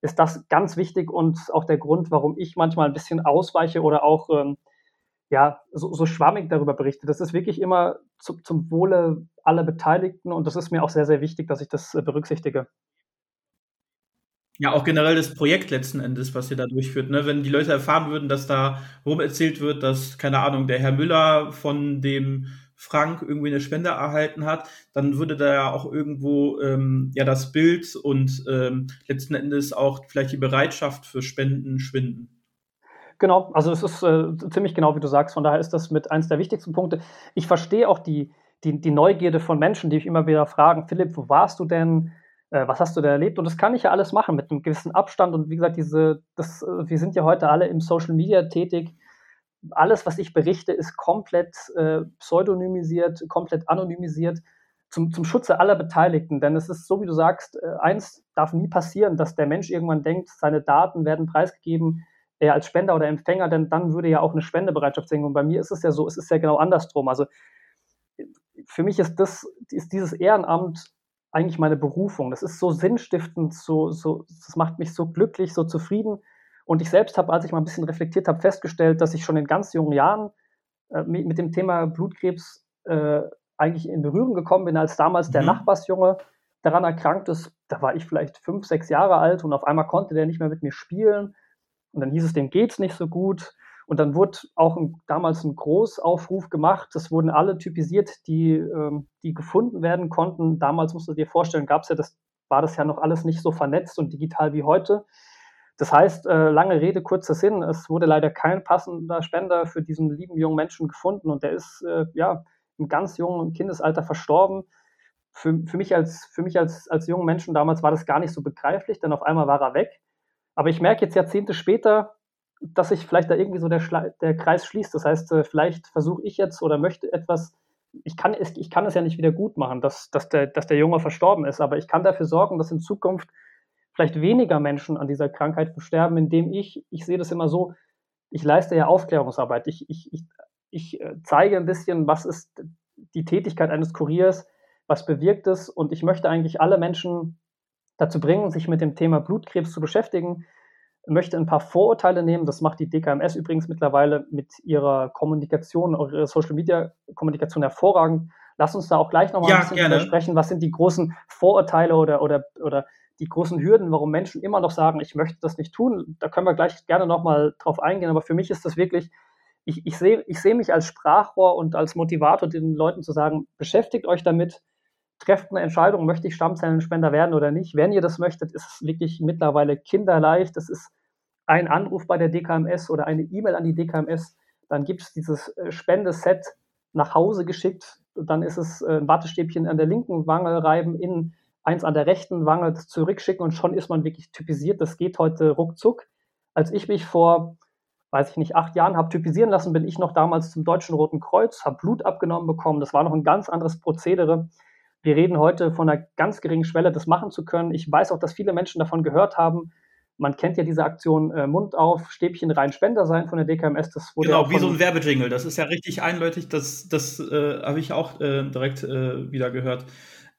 ist das ganz wichtig und auch der Grund, warum ich manchmal ein bisschen ausweiche oder auch ähm, ja, so, so schwammig darüber berichte. Das ist wirklich immer zu, zum Wohle aller Beteiligten. Und das ist mir auch sehr, sehr wichtig, dass ich das äh, berücksichtige. Ja, auch generell das Projekt letzten Endes, was ihr da durchführt. Ne? Wenn die Leute erfahren würden, dass da rum erzählt wird, dass, keine Ahnung, der Herr Müller von dem Frank irgendwie eine Spende erhalten hat, dann würde da ja auch irgendwo ähm, ja das Bild und ähm, letzten Endes auch vielleicht die Bereitschaft für Spenden schwinden. Genau, also es ist äh, ziemlich genau, wie du sagst. Von daher ist das mit eins der wichtigsten Punkte. Ich verstehe auch die, die, die Neugierde von Menschen, die mich immer wieder fragen, Philipp, wo warst du denn? Äh, was hast du da erlebt? Und das kann ich ja alles machen mit einem gewissen Abstand. Und wie gesagt, diese, das, äh, wir sind ja heute alle im Social Media tätig alles, was ich berichte, ist komplett äh, pseudonymisiert, komplett anonymisiert zum, zum Schutze aller Beteiligten. Denn es ist so, wie du sagst, äh, eins darf nie passieren, dass der Mensch irgendwann denkt, seine Daten werden preisgegeben, er als Spender oder Empfänger, denn dann würde ja auch eine Spendebereitschaft sinken. Und bei mir ist es ja so, es ist ja genau andersrum. Also für mich ist das, ist dieses Ehrenamt eigentlich meine Berufung. Das ist so sinnstiftend, so, so, das macht mich so glücklich, so zufrieden und ich selbst habe, als ich mal ein bisschen reflektiert habe, festgestellt, dass ich schon in ganz jungen Jahren äh, mit, mit, dem Thema Blutkrebs äh, eigentlich in Berührung gekommen bin, als damals mhm. der Nachbarsjunge daran erkrankt ist. Da war ich vielleicht fünf, sechs Jahre alt und auf einmal konnte der nicht mehr mit mir spielen. Und dann hieß es, dem geht's nicht so gut. Und dann wurde auch ein, damals ein Großaufruf gemacht. Es wurden alle typisiert, die, ähm, die gefunden werden konnten. Damals musst du dir vorstellen, gab es ja das, war das ja noch alles nicht so vernetzt und digital wie heute. Das heißt, äh, lange Rede, kurzer Sinn, es wurde leider kein passender Spender für diesen lieben jungen Menschen gefunden und der ist äh, ja im ganz jungen Kindesalter verstorben. Für, für mich, als, für mich als, als jungen Menschen damals war das gar nicht so begreiflich, denn auf einmal war er weg. Aber ich merke jetzt Jahrzehnte später, dass sich vielleicht da irgendwie so der, der Kreis schließt. Das heißt, äh, vielleicht versuche ich jetzt oder möchte etwas, ich kann, es, ich kann es ja nicht wieder gut machen, dass, dass, der, dass der Junge verstorben ist, aber ich kann dafür sorgen, dass in Zukunft vielleicht weniger Menschen an dieser Krankheit versterben, indem ich, ich sehe das immer so, ich leiste ja Aufklärungsarbeit. Ich, ich, ich, ich äh, zeige ein bisschen, was ist die Tätigkeit eines Kuriers, was bewirkt es und ich möchte eigentlich alle Menschen dazu bringen, sich mit dem Thema Blutkrebs zu beschäftigen, möchte ein paar Vorurteile nehmen. Das macht die DKMS übrigens mittlerweile mit ihrer Kommunikation, ihrer Social Media Kommunikation hervorragend. Lass uns da auch gleich nochmal ja, ein bisschen sprechen. Was sind die großen Vorurteile oder, oder, oder die großen Hürden, warum Menschen immer noch sagen, ich möchte das nicht tun, da können wir gleich gerne nochmal drauf eingehen. Aber für mich ist das wirklich, ich, ich sehe ich seh mich als Sprachrohr und als Motivator, den Leuten zu sagen, beschäftigt euch damit, trefft eine Entscheidung, möchte ich Stammzellenspender werden oder nicht. Wenn ihr das möchtet, ist es wirklich mittlerweile kinderleicht. Das ist ein Anruf bei der DKMS oder eine E-Mail an die DKMS. Dann gibt es dieses äh, Spendeset nach Hause geschickt. Dann ist es äh, ein Wattestäbchen an der linken Wange reiben, in eins an der rechten Wange zurückschicken und schon ist man wirklich typisiert. Das geht heute ruckzuck. Als ich mich vor, weiß ich nicht, acht Jahren habe typisieren lassen, bin ich noch damals zum Deutschen Roten Kreuz, habe Blut abgenommen bekommen. Das war noch ein ganz anderes Prozedere. Wir reden heute von einer ganz geringen Schwelle, das machen zu können. Ich weiß auch, dass viele Menschen davon gehört haben. Man kennt ja diese Aktion äh, Mund auf, Stäbchen rein, Spender sein von der DKMS. Das wurde genau, wie so ein Werbejingle. Das ist ja richtig eindeutig. Das, das äh, habe ich auch äh, direkt äh, wieder gehört.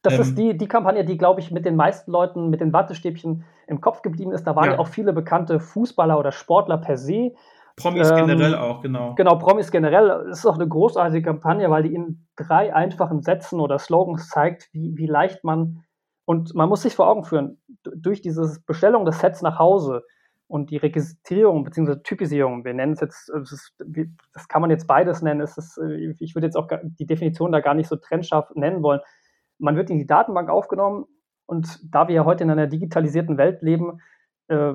Das ähm, ist die, die Kampagne, die, glaube ich, mit den meisten Leuten mit den Wattestäbchen im Kopf geblieben ist. Da waren ja, ja auch viele bekannte Fußballer oder Sportler per se. Promis ähm, generell auch, genau. Genau, Promis generell. Das ist auch eine großartige Kampagne, weil die in drei einfachen Sätzen oder Slogans zeigt, wie, wie leicht man, und man muss sich vor Augen führen, durch diese Bestellung des Sets nach Hause und die Registrierung bzw. Typisierung, wir nennen es jetzt, ist, das kann man jetzt beides nennen, es ist, ich würde jetzt auch die Definition da gar nicht so trennscharf nennen wollen, man wird in die Datenbank aufgenommen und da wir ja heute in einer digitalisierten Welt leben, äh,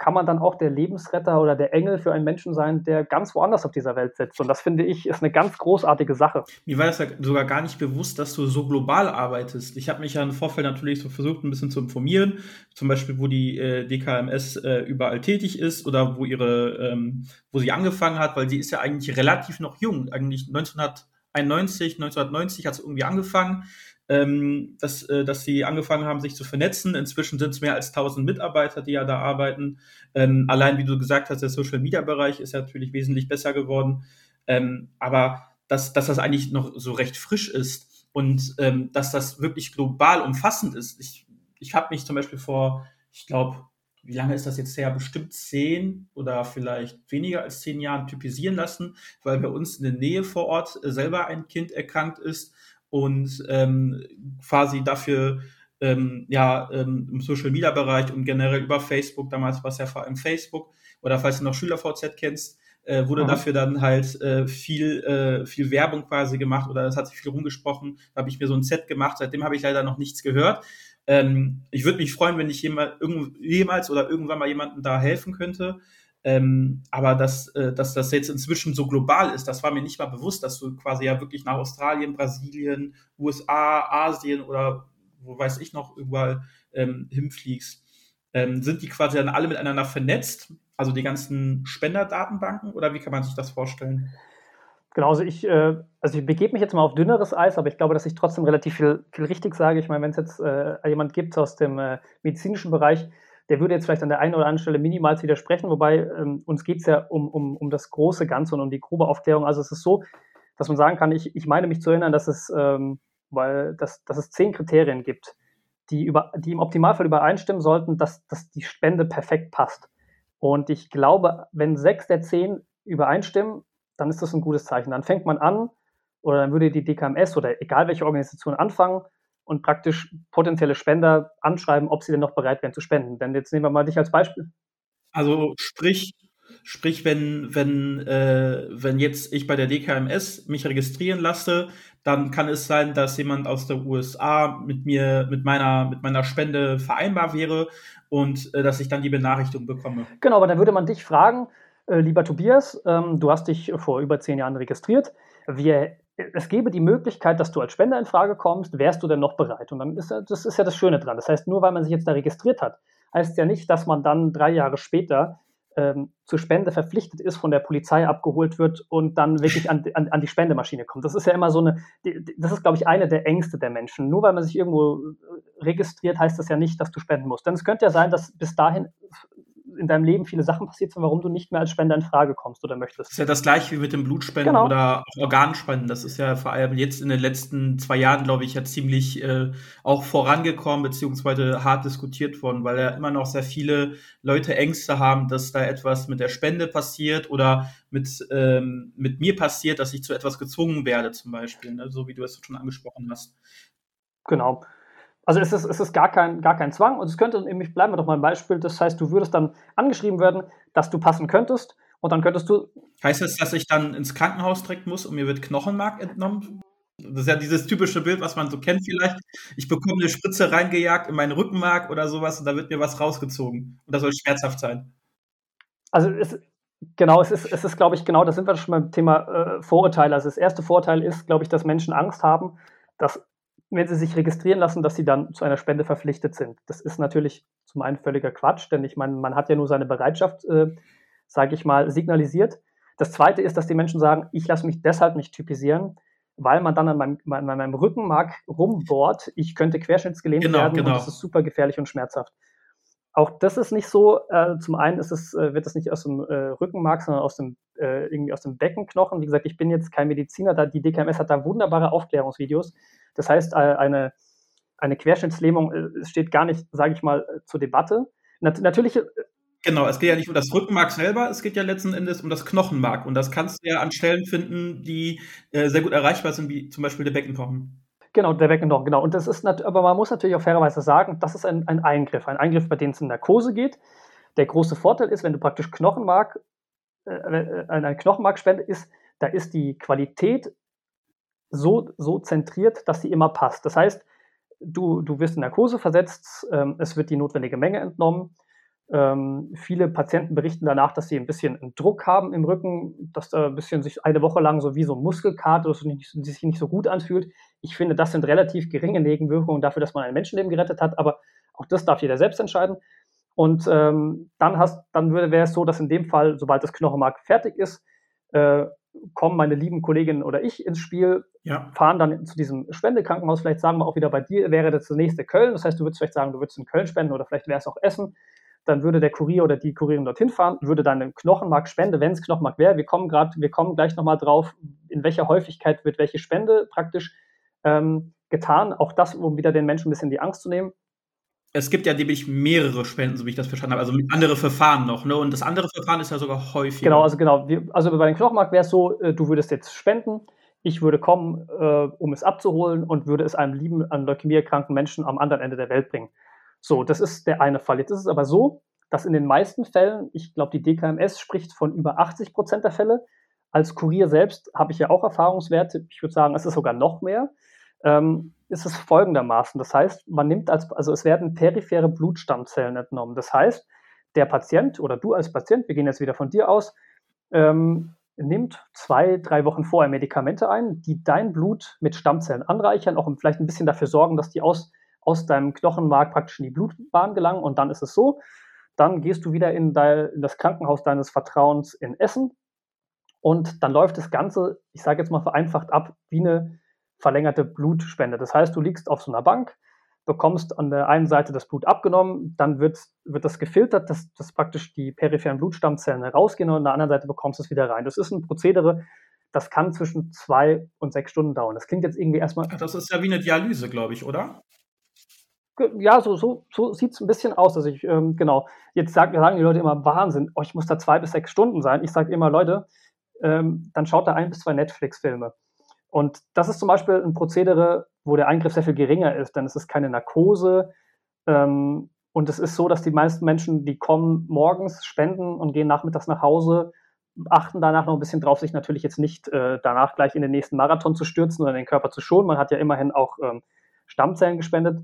kann man dann auch der Lebensretter oder der Engel für einen Menschen sein, der ganz woanders auf dieser Welt sitzt. Und das finde ich ist eine ganz großartige Sache. Mir war das ja sogar gar nicht bewusst, dass du so global arbeitest. Ich habe mich ja im Vorfeld natürlich so versucht, ein bisschen zu informieren, zum Beispiel, wo die äh, DKMS äh, überall tätig ist oder wo ihre, ähm, wo sie angefangen hat, weil sie ist ja eigentlich relativ noch jung. Eigentlich 1991, 1990 hat sie irgendwie angefangen ähm, dass, äh, dass sie angefangen haben, sich zu vernetzen. Inzwischen sind es mehr als 1000 Mitarbeiter, die ja da arbeiten. Ähm, allein, wie du gesagt hast, der Social-Media-Bereich ist ja natürlich wesentlich besser geworden. Ähm, aber dass, dass das eigentlich noch so recht frisch ist und ähm, dass das wirklich global umfassend ist. Ich, ich habe mich zum Beispiel vor, ich glaube, wie lange ist das jetzt her? Bestimmt zehn oder vielleicht weniger als zehn Jahren typisieren lassen, weil bei uns in der Nähe vor Ort äh, selber ein Kind erkrankt ist und ähm, quasi dafür ähm, ja ähm, im Social Media Bereich und generell über Facebook, damals war es ja vor allem Facebook, oder falls du noch SchülerVZ kennst, äh, wurde mhm. dafür dann halt äh, viel, äh, viel Werbung quasi gemacht oder es hat sich viel rumgesprochen. Da habe ich mir so ein Set gemacht. Seitdem habe ich leider noch nichts gehört. Ähm, ich würde mich freuen, wenn ich jemals, jemals oder irgendwann mal jemandem da helfen könnte. Ähm, aber dass, äh, dass das jetzt inzwischen so global ist, das war mir nicht mal bewusst, dass du quasi ja wirklich nach Australien, Brasilien, USA, Asien oder wo weiß ich noch überall ähm, hinfliegst. Ähm, sind die quasi dann alle miteinander vernetzt? Also die ganzen Spenderdatenbanken oder wie kann man sich das vorstellen? Genau, also ich, äh, also ich begebe mich jetzt mal auf dünneres Eis, aber ich glaube, dass ich trotzdem relativ viel, viel richtig sage. Ich meine, wenn es jetzt äh, jemand gibt aus dem äh, medizinischen Bereich, der würde jetzt vielleicht an der einen oder anderen Stelle minimals widersprechen, wobei ähm, uns geht es ja um, um, um das große Ganze und um die grobe Aufklärung. Also es ist so, dass man sagen kann, ich, ich meine mich zu erinnern, dass es, ähm, weil, dass, dass es zehn Kriterien gibt, die, über, die im Optimalfall übereinstimmen sollten, dass, dass die Spende perfekt passt. Und ich glaube, wenn sechs der zehn übereinstimmen, dann ist das ein gutes Zeichen. Dann fängt man an, oder dann würde die DKMS oder egal welche Organisation anfangen und praktisch potenzielle Spender anschreiben, ob sie denn noch bereit wären zu spenden. Denn jetzt nehmen wir mal dich als Beispiel. Also sprich, sprich, wenn, wenn, äh, wenn jetzt ich bei der DKMS mich registrieren lasse, dann kann es sein, dass jemand aus der USA mit mir, mit meiner, mit meiner Spende vereinbar wäre und äh, dass ich dann die Benachrichtigung bekomme. Genau, aber dann würde man dich fragen, äh, lieber Tobias, ähm, du hast dich vor über zehn Jahren registriert. Wir, es gäbe die Möglichkeit, dass du als Spender in Frage kommst. Wärst du denn noch bereit? Und dann ist das ist ja das Schöne dran. Das heißt, nur weil man sich jetzt da registriert hat, heißt ja nicht, dass man dann drei Jahre später ähm, zur Spende verpflichtet ist, von der Polizei abgeholt wird und dann wirklich an, an, an die Spendemaschine kommt. Das ist ja immer so eine, das ist, glaube ich, eine der Ängste der Menschen. Nur weil man sich irgendwo äh, registriert, heißt das ja nicht, dass du spenden musst. Denn es könnte ja sein, dass bis dahin in deinem Leben viele Sachen passiert sind, warum du nicht mehr als Spender in Frage kommst oder möchtest. Das ist ja das gleiche wie mit dem Blutspenden genau. oder Organspenden. Das ist ja vor allem jetzt in den letzten zwei Jahren, glaube ich, ja ziemlich äh, auch vorangekommen, beziehungsweise hart diskutiert worden, weil ja immer noch sehr viele Leute Ängste haben, dass da etwas mit der Spende passiert oder mit, ähm, mit mir passiert, dass ich zu etwas gezwungen werde, zum Beispiel, ne? so wie du es schon angesprochen hast. Genau. Also es ist, es ist gar, kein, gar kein Zwang und es könnte nämlich, bleiben wir doch mal ein Beispiel, das heißt, du würdest dann angeschrieben werden, dass du passen könntest und dann könntest du. Heißt das, dass ich dann ins Krankenhaus direkt muss und mir wird Knochenmark entnommen? Das ist ja dieses typische Bild, was man so kennt vielleicht. Ich bekomme eine Spritze reingejagt in meinen Rückenmark oder sowas und da wird mir was rausgezogen. Und das soll schmerzhaft sein. Also es, genau, es ist, es ist, glaube ich, genau, da sind wir schon beim Thema äh, Vorurteile. Also das erste Vorteil ist, glaube ich, dass Menschen Angst haben, dass wenn sie sich registrieren lassen, dass sie dann zu einer Spende verpflichtet sind. Das ist natürlich zum einen völliger Quatsch, denn ich meine, man hat ja nur seine Bereitschaft, äh, sage ich mal, signalisiert. Das zweite ist, dass die Menschen sagen, ich lasse mich deshalb nicht typisieren, weil man dann an meinem, an meinem Rückenmark rumbohrt, ich könnte querschnittsgelähmt genau, werden genau. und das ist super gefährlich und schmerzhaft. Auch das ist nicht so. Äh, zum einen ist es, äh, wird es nicht aus dem äh, Rückenmark, sondern aus dem, äh, irgendwie aus dem Beckenknochen. Wie gesagt, ich bin jetzt kein Mediziner, da, die DKMS hat da wunderbare Aufklärungsvideos. Das heißt, äh, eine, eine Querschnittslähmung äh, steht gar nicht, sage ich mal, zur Debatte. Nat natürlich. Genau, es geht ja nicht um das Rückenmark selber, es geht ja letzten Endes um das Knochenmark. Und das kannst du ja an Stellen finden, die sehr gut erreichbar sind, wie zum Beispiel der Beckenknochen. Genau, der Weckendorf, genau. Und das ist, aber man muss natürlich auch fairerweise sagen, das ist ein, ein Eingriff, ein Eingriff, bei dem es in Narkose geht. Der große Vorteil ist, wenn du praktisch Knochenmark, äh, äh eine Knochenmarkspende ist, da ist die Qualität so, so zentriert, dass sie immer passt. Das heißt, du, du wirst in Narkose versetzt, ähm, es wird die notwendige Menge entnommen ähm, viele Patienten berichten danach, dass sie ein bisschen einen Druck haben im Rücken, dass da ein bisschen sich eine Woche lang so wie so ein Muskelkater, dass es sich nicht so gut anfühlt. Ich finde, das sind relativ geringe Nebenwirkungen dafür, dass man ein Menschenleben gerettet hat, aber auch das darf jeder selbst entscheiden. Und ähm, dann, hast, dann wäre es so, dass in dem Fall, sobald das Knochenmark fertig ist, äh, kommen meine lieben Kolleginnen oder ich ins Spiel, ja. fahren dann zu diesem Spendekrankenhaus. Vielleicht sagen wir auch wieder bei dir, wäre das das nächste Köln. Das heißt, du würdest vielleicht sagen, du würdest in Köln spenden oder vielleicht wäre es auch Essen dann würde der Kurier oder die Kurierin dorthin fahren, würde dann eine Knochenmarkspende, wenn es Knochenmark wäre, wir kommen gerade, wir kommen gleich nochmal drauf, in welcher Häufigkeit wird welche Spende praktisch ähm, getan. Auch das, um wieder den Menschen ein bisschen die Angst zu nehmen. Es gibt ja nämlich mehrere Spenden, so wie ich das verstanden habe, also andere Verfahren noch, ne? Und das andere Verfahren ist ja sogar häufig. Genau, also genau. Also bei den Knochenmark wäre es so, äh, du würdest jetzt spenden, ich würde kommen, äh, um es abzuholen und würde es einem lieben, an Leukämie erkrankten Menschen am anderen Ende der Welt bringen. So, das ist der eine Fall. Jetzt ist es aber so, dass in den meisten Fällen, ich glaube, die DKMS spricht von über 80 Prozent der Fälle. Als Kurier selbst habe ich ja auch Erfahrungswerte. Ich würde sagen, es ist sogar noch mehr. Ähm, ist es folgendermaßen. Das heißt, man nimmt als, also es werden periphere Blutstammzellen entnommen. Das heißt, der Patient oder du als Patient, wir gehen jetzt wieder von dir aus, ähm, nimmt zwei, drei Wochen vorher Medikamente ein, die dein Blut mit Stammzellen anreichern, auch vielleicht ein bisschen dafür sorgen, dass die aus, aus deinem Knochenmark praktisch in die Blutbahn gelangen. Und dann ist es so, dann gehst du wieder in, dein, in das Krankenhaus deines Vertrauens in Essen und dann läuft das Ganze, ich sage jetzt mal vereinfacht ab, wie eine verlängerte Blutspende. Das heißt, du liegst auf so einer Bank, bekommst an der einen Seite das Blut abgenommen, dann wird, wird das gefiltert, dass, dass praktisch die peripheren Blutstammzellen herausgehen und an der anderen Seite bekommst du es wieder rein. Das ist ein Prozedere, das kann zwischen zwei und sechs Stunden dauern. Das klingt jetzt irgendwie erstmal. Das ist ja wie eine Dialyse, glaube ich, oder? Ja, so, so, so sieht es ein bisschen aus. Also ich, ähm, genau, jetzt sagen, sagen die Leute immer, Wahnsinn, oh, ich muss da zwei bis sechs Stunden sein. Ich sage immer, Leute, ähm, dann schaut da ein bis zwei Netflix-Filme. Und das ist zum Beispiel ein Prozedere, wo der Eingriff sehr viel geringer ist, denn es ist keine Narkose. Ähm, und es ist so, dass die meisten Menschen, die kommen morgens, spenden und gehen nachmittags nach Hause, achten danach noch ein bisschen drauf, sich natürlich jetzt nicht äh, danach gleich in den nächsten Marathon zu stürzen oder den Körper zu schonen. Man hat ja immerhin auch ähm, Stammzellen gespendet.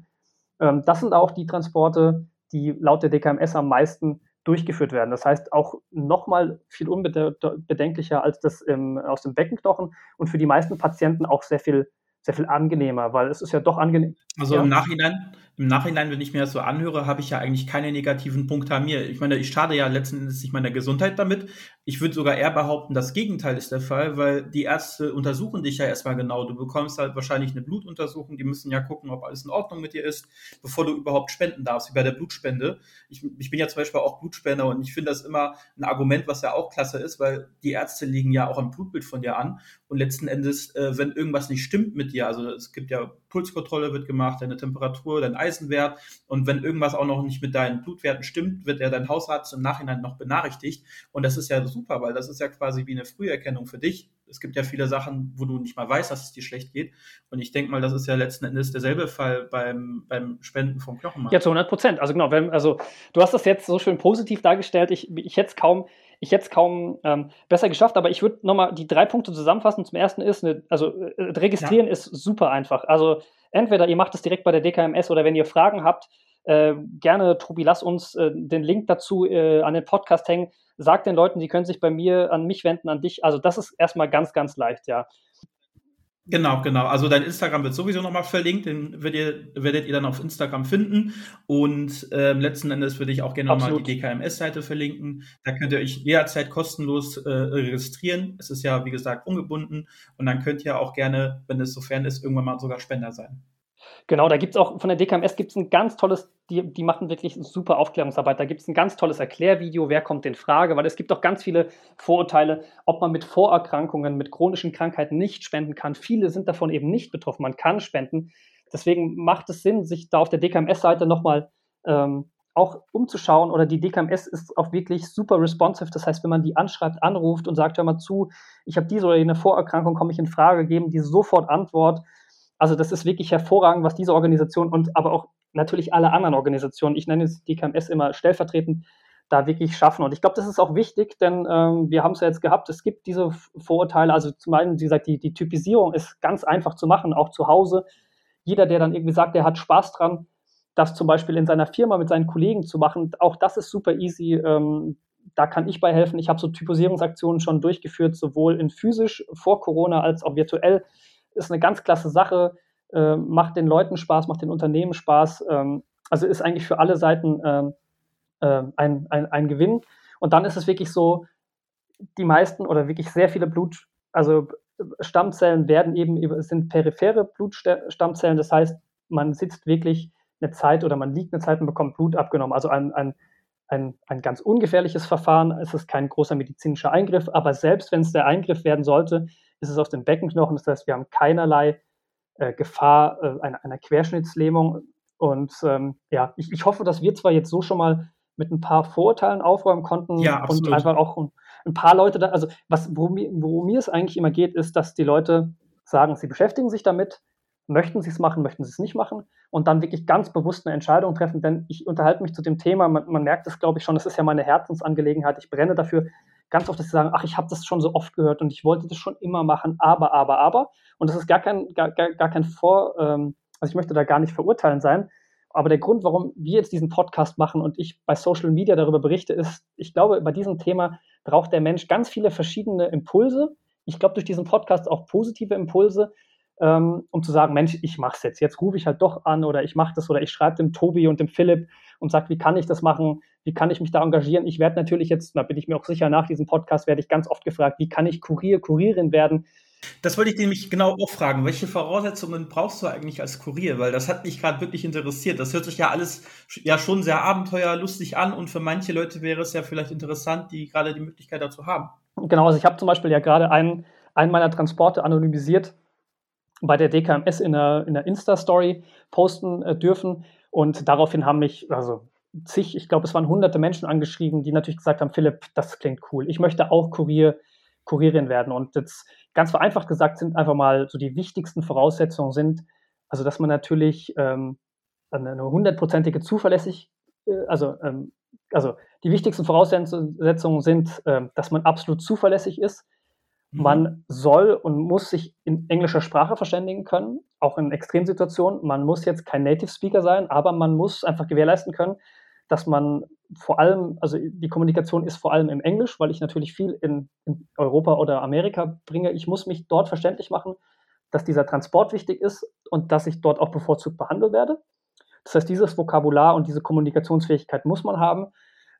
Ähm, das sind auch die Transporte, die laut der DKMS am meisten durchgeführt werden. Das heißt auch nochmal viel unbedenklicher als das im, aus dem Beckenknochen und für die meisten Patienten auch sehr viel, sehr viel angenehmer, weil es ist ja doch angenehm. Also ja. im Nachhinein im Nachhinein, wenn ich mir das so anhöre, habe ich ja eigentlich keine negativen Punkte an mir. Ich meine, ich schade ja letzten Endes nicht meiner Gesundheit damit. Ich würde sogar eher behaupten, das Gegenteil ist der Fall, weil die Ärzte untersuchen dich ja erstmal genau. Du bekommst halt wahrscheinlich eine Blutuntersuchung. Die müssen ja gucken, ob alles in Ordnung mit dir ist, bevor du überhaupt spenden darfst, wie bei der Blutspende. Ich, ich bin ja zum Beispiel auch Blutspender und ich finde das immer ein Argument, was ja auch klasse ist, weil die Ärzte legen ja auch ein Blutbild von dir an und letzten Endes, äh, wenn irgendwas nicht stimmt mit dir, also es gibt ja Pulskontrolle wird gemacht, deine Temperatur, dein Eisenwert. Und wenn irgendwas auch noch nicht mit deinen Blutwerten stimmt, wird er dein Hausarzt im Nachhinein noch benachrichtigt. Und das ist ja super, weil das ist ja quasi wie eine Früherkennung für dich. Es gibt ja viele Sachen, wo du nicht mal weißt, dass es dir schlecht geht. Und ich denke mal, das ist ja letzten Endes derselbe Fall beim, beim Spenden vom Knochenmark. Ja, zu 100 Prozent. Also genau, wenn, also du hast das jetzt so schön positiv dargestellt. Ich, ich hätte es kaum, ich hätte kaum ähm, besser geschafft, aber ich würde nochmal die drei Punkte zusammenfassen. Zum ersten ist, eine, also äh, registrieren ja. ist super einfach. Also entweder ihr macht es direkt bei der DKMS oder wenn ihr Fragen habt, äh, gerne, Tobi, lass uns äh, den Link dazu äh, an den Podcast hängen. Sag den Leuten, die können sich bei mir, an mich wenden, an dich. Also das ist erstmal ganz, ganz leicht, ja. Genau, genau. Also dein Instagram wird sowieso nochmal verlinkt, den werdet ihr, werdet ihr dann auf Instagram finden. Und ähm, letzten Endes würde ich auch gerne nochmal die DKMS-Seite verlinken. Da könnt ihr euch jederzeit kostenlos äh, registrieren. Es ist ja, wie gesagt, ungebunden. Und dann könnt ihr auch gerne, wenn es sofern ist, irgendwann mal sogar Spender sein. Genau, da gibt es auch von der DKMS gibt es ein ganz tolles, die, die machen wirklich super Aufklärungsarbeit. Da gibt es ein ganz tolles Erklärvideo, wer kommt in Frage, weil es gibt auch ganz viele Vorurteile, ob man mit Vorerkrankungen, mit chronischen Krankheiten nicht spenden kann. Viele sind davon eben nicht betroffen. Man kann spenden. Deswegen macht es Sinn, sich da auf der DKMS-Seite nochmal ähm, auch umzuschauen. Oder die DKMS ist auch wirklich super responsive. Das heißt, wenn man die anschreibt, anruft und sagt, hör mal zu, ich habe diese oder jene Vorerkrankung, komme ich in Frage, geben die sofort Antwort also das ist wirklich hervorragend, was diese Organisation und aber auch natürlich alle anderen Organisationen, ich nenne es die KMS immer stellvertretend, da wirklich schaffen. Und ich glaube, das ist auch wichtig, denn ähm, wir haben es ja jetzt gehabt, es gibt diese Vorurteile, also zum einen, wie gesagt, die, die Typisierung ist ganz einfach zu machen, auch zu Hause. Jeder, der dann irgendwie sagt, der hat Spaß dran, das zum Beispiel in seiner Firma mit seinen Kollegen zu machen, auch das ist super easy. Ähm, da kann ich bei helfen. Ich habe so Typisierungsaktionen schon durchgeführt, sowohl in physisch vor Corona als auch virtuell ist eine ganz klasse Sache, äh, macht den Leuten Spaß, macht den Unternehmen Spaß. Ähm, also ist eigentlich für alle Seiten ähm, äh, ein, ein, ein Gewinn. Und dann ist es wirklich so, die meisten oder wirklich sehr viele Blut, also Stammzellen werden eben, sind periphere Blutstammzellen. Das heißt, man sitzt wirklich eine Zeit oder man liegt eine Zeit und bekommt Blut abgenommen. Also ein, ein, ein, ein ganz ungefährliches Verfahren. Es ist kein großer medizinischer Eingriff, aber selbst wenn es der Eingriff werden sollte, ist es aus dem Beckenknochen. Das heißt, wir haben keinerlei äh, Gefahr äh, einer, einer, Querschnittslähmung. Und ähm, ja, ich, ich, hoffe, dass wir zwar jetzt so schon mal mit ein paar Vorurteilen aufräumen konnten ja, und einfach auch ein, ein paar Leute da, also was, worum, worum mir es eigentlich immer geht, ist, dass die Leute sagen, sie beschäftigen sich damit, Möchten sie es machen, möchten sie es nicht machen? Und dann wirklich ganz bewusst eine Entscheidung treffen, denn ich unterhalte mich zu dem Thema, man, man merkt es, glaube ich, schon, es ist ja meine Herzensangelegenheit, ich brenne dafür, ganz oft, dass sie sagen, ach, ich habe das schon so oft gehört und ich wollte das schon immer machen, aber, aber, aber. Und das ist gar kein, gar, gar kein Vor, ähm, also ich möchte da gar nicht verurteilen sein, aber der Grund, warum wir jetzt diesen Podcast machen und ich bei Social Media darüber berichte, ist, ich glaube, bei diesem Thema braucht der Mensch ganz viele verschiedene Impulse. Ich glaube, durch diesen Podcast auch positive Impulse, ähm, um zu sagen, Mensch, ich mache es jetzt. Jetzt rufe ich halt doch an oder ich mache das oder ich schreibe dem Tobi und dem Philipp und sage, wie kann ich das machen? Wie kann ich mich da engagieren? Ich werde natürlich jetzt, da bin ich mir auch sicher, nach diesem Podcast werde ich ganz oft gefragt, wie kann ich Kurier, Kurierin werden? Das wollte ich nämlich genau auch fragen. Welche Voraussetzungen brauchst du eigentlich als Kurier? Weil das hat mich gerade wirklich interessiert. Das hört sich ja alles ja schon sehr abenteuerlustig an und für manche Leute wäre es ja vielleicht interessant, die gerade die Möglichkeit dazu haben. Genau, also ich habe zum Beispiel ja gerade einen, einen meiner Transporte anonymisiert bei der DKMS in der, in der Insta-Story posten äh, dürfen. Und daraufhin haben mich, also zig, ich glaube, es waren hunderte Menschen angeschrieben, die natürlich gesagt haben, Philipp, das klingt cool. Ich möchte auch Kurier, Kurierin werden. Und jetzt ganz vereinfacht gesagt sind einfach mal so die wichtigsten Voraussetzungen sind, also dass man natürlich ähm, eine hundertprozentige zuverlässig, äh, also, ähm, also die wichtigsten Voraussetzungen sind, äh, dass man absolut zuverlässig ist. Man soll und muss sich in englischer Sprache verständigen können, auch in Extremsituationen. Man muss jetzt kein Native Speaker sein, aber man muss einfach gewährleisten können, dass man vor allem, also die Kommunikation ist vor allem im Englisch, weil ich natürlich viel in, in Europa oder Amerika bringe. Ich muss mich dort verständlich machen, dass dieser Transport wichtig ist und dass ich dort auch bevorzugt behandelt werde. Das heißt, dieses Vokabular und diese Kommunikationsfähigkeit muss man haben.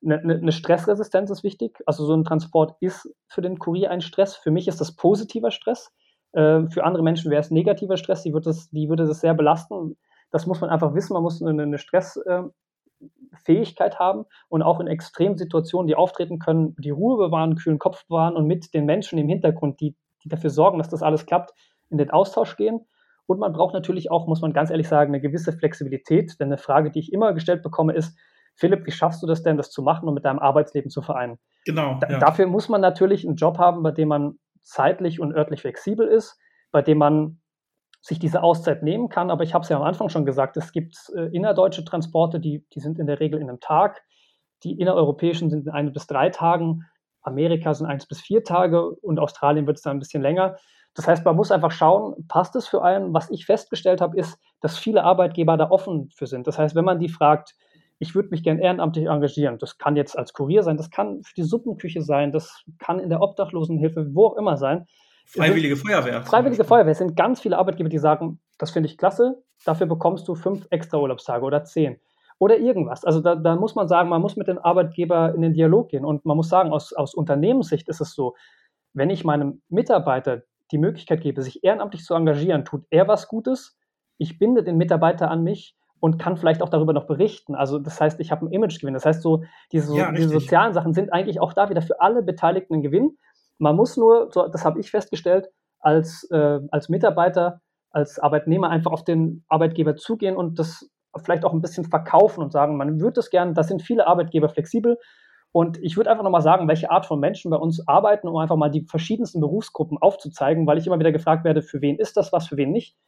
Eine, eine, Stressresistenz ist wichtig. Also so ein Transport ist für den Kurier ein Stress. Für mich ist das positiver Stress. Äh, für andere Menschen wäre es negativer Stress. Die, wird das, die würde das sehr belasten. Das muss man einfach wissen. Man muss eine, Stressfähigkeit äh, haben und auch in Extremsituationen, die auftreten können, die Ruhe bewahren, kühlen Kopf bewahren und mit den Menschen im Hintergrund, die, die dafür sorgen, dass das alles klappt, in den Austausch gehen. Und man braucht natürlich auch, muss man ganz ehrlich sagen, eine gewisse Flexibilität. Denn eine Frage, die ich immer gestellt bekomme, ist, Philipp, wie schaffst du das denn, das zu machen und mit deinem Arbeitsleben zu vereinen? Genau. Ja. Dafür muss man natürlich einen Job haben, bei dem man zeitlich und örtlich flexibel ist, bei dem man sich diese Auszeit nehmen kann. Aber ich habe es ja am Anfang schon gesagt, es gibt äh, innerdeutsche Transporte, die, die sind in der Regel in einem Tag. Die innereuropäischen sind in ein bis drei Tagen. Amerika sind eins bis vier Tage und Australien wird es dann ein bisschen länger. Das heißt, man muss einfach schauen, passt es für einen? Was ich festgestellt habe, ist, dass viele Arbeitgeber da offen für sind. Das heißt, wenn man die fragt, ich würde mich gern ehrenamtlich engagieren. Das kann jetzt als Kurier sein, das kann für die Suppenküche sein, das kann in der Obdachlosenhilfe, wo auch immer sein. Freiwillige Feuerwehr. Freiwillige Feuerwehr es sind ganz viele Arbeitgeber, die sagen, das finde ich klasse, dafür bekommst du fünf extra Urlaubstage oder zehn. Oder irgendwas. Also da, da, muss man sagen, man muss mit dem Arbeitgeber in den Dialog gehen. Und man muss sagen, aus, aus Unternehmenssicht ist es so, wenn ich meinem Mitarbeiter die Möglichkeit gebe, sich ehrenamtlich zu engagieren, tut er was Gutes, ich binde den Mitarbeiter an mich und kann vielleicht auch darüber noch berichten. Also das heißt, ich habe einen Imagegewinn. Das heißt, so diese, ja, diese sozialen Sachen sind eigentlich auch da wieder für alle Beteiligten ein Gewinn. Man muss nur, so, das habe ich festgestellt, als, äh, als Mitarbeiter, als Arbeitnehmer einfach auf den Arbeitgeber zugehen und das vielleicht auch ein bisschen verkaufen und sagen, man würde das gerne, da sind viele Arbeitgeber flexibel. Und ich würde einfach nochmal sagen, welche Art von Menschen bei uns arbeiten, um einfach mal die verschiedensten Berufsgruppen aufzuzeigen, weil ich immer wieder gefragt werde, für wen ist das was, für wen nicht.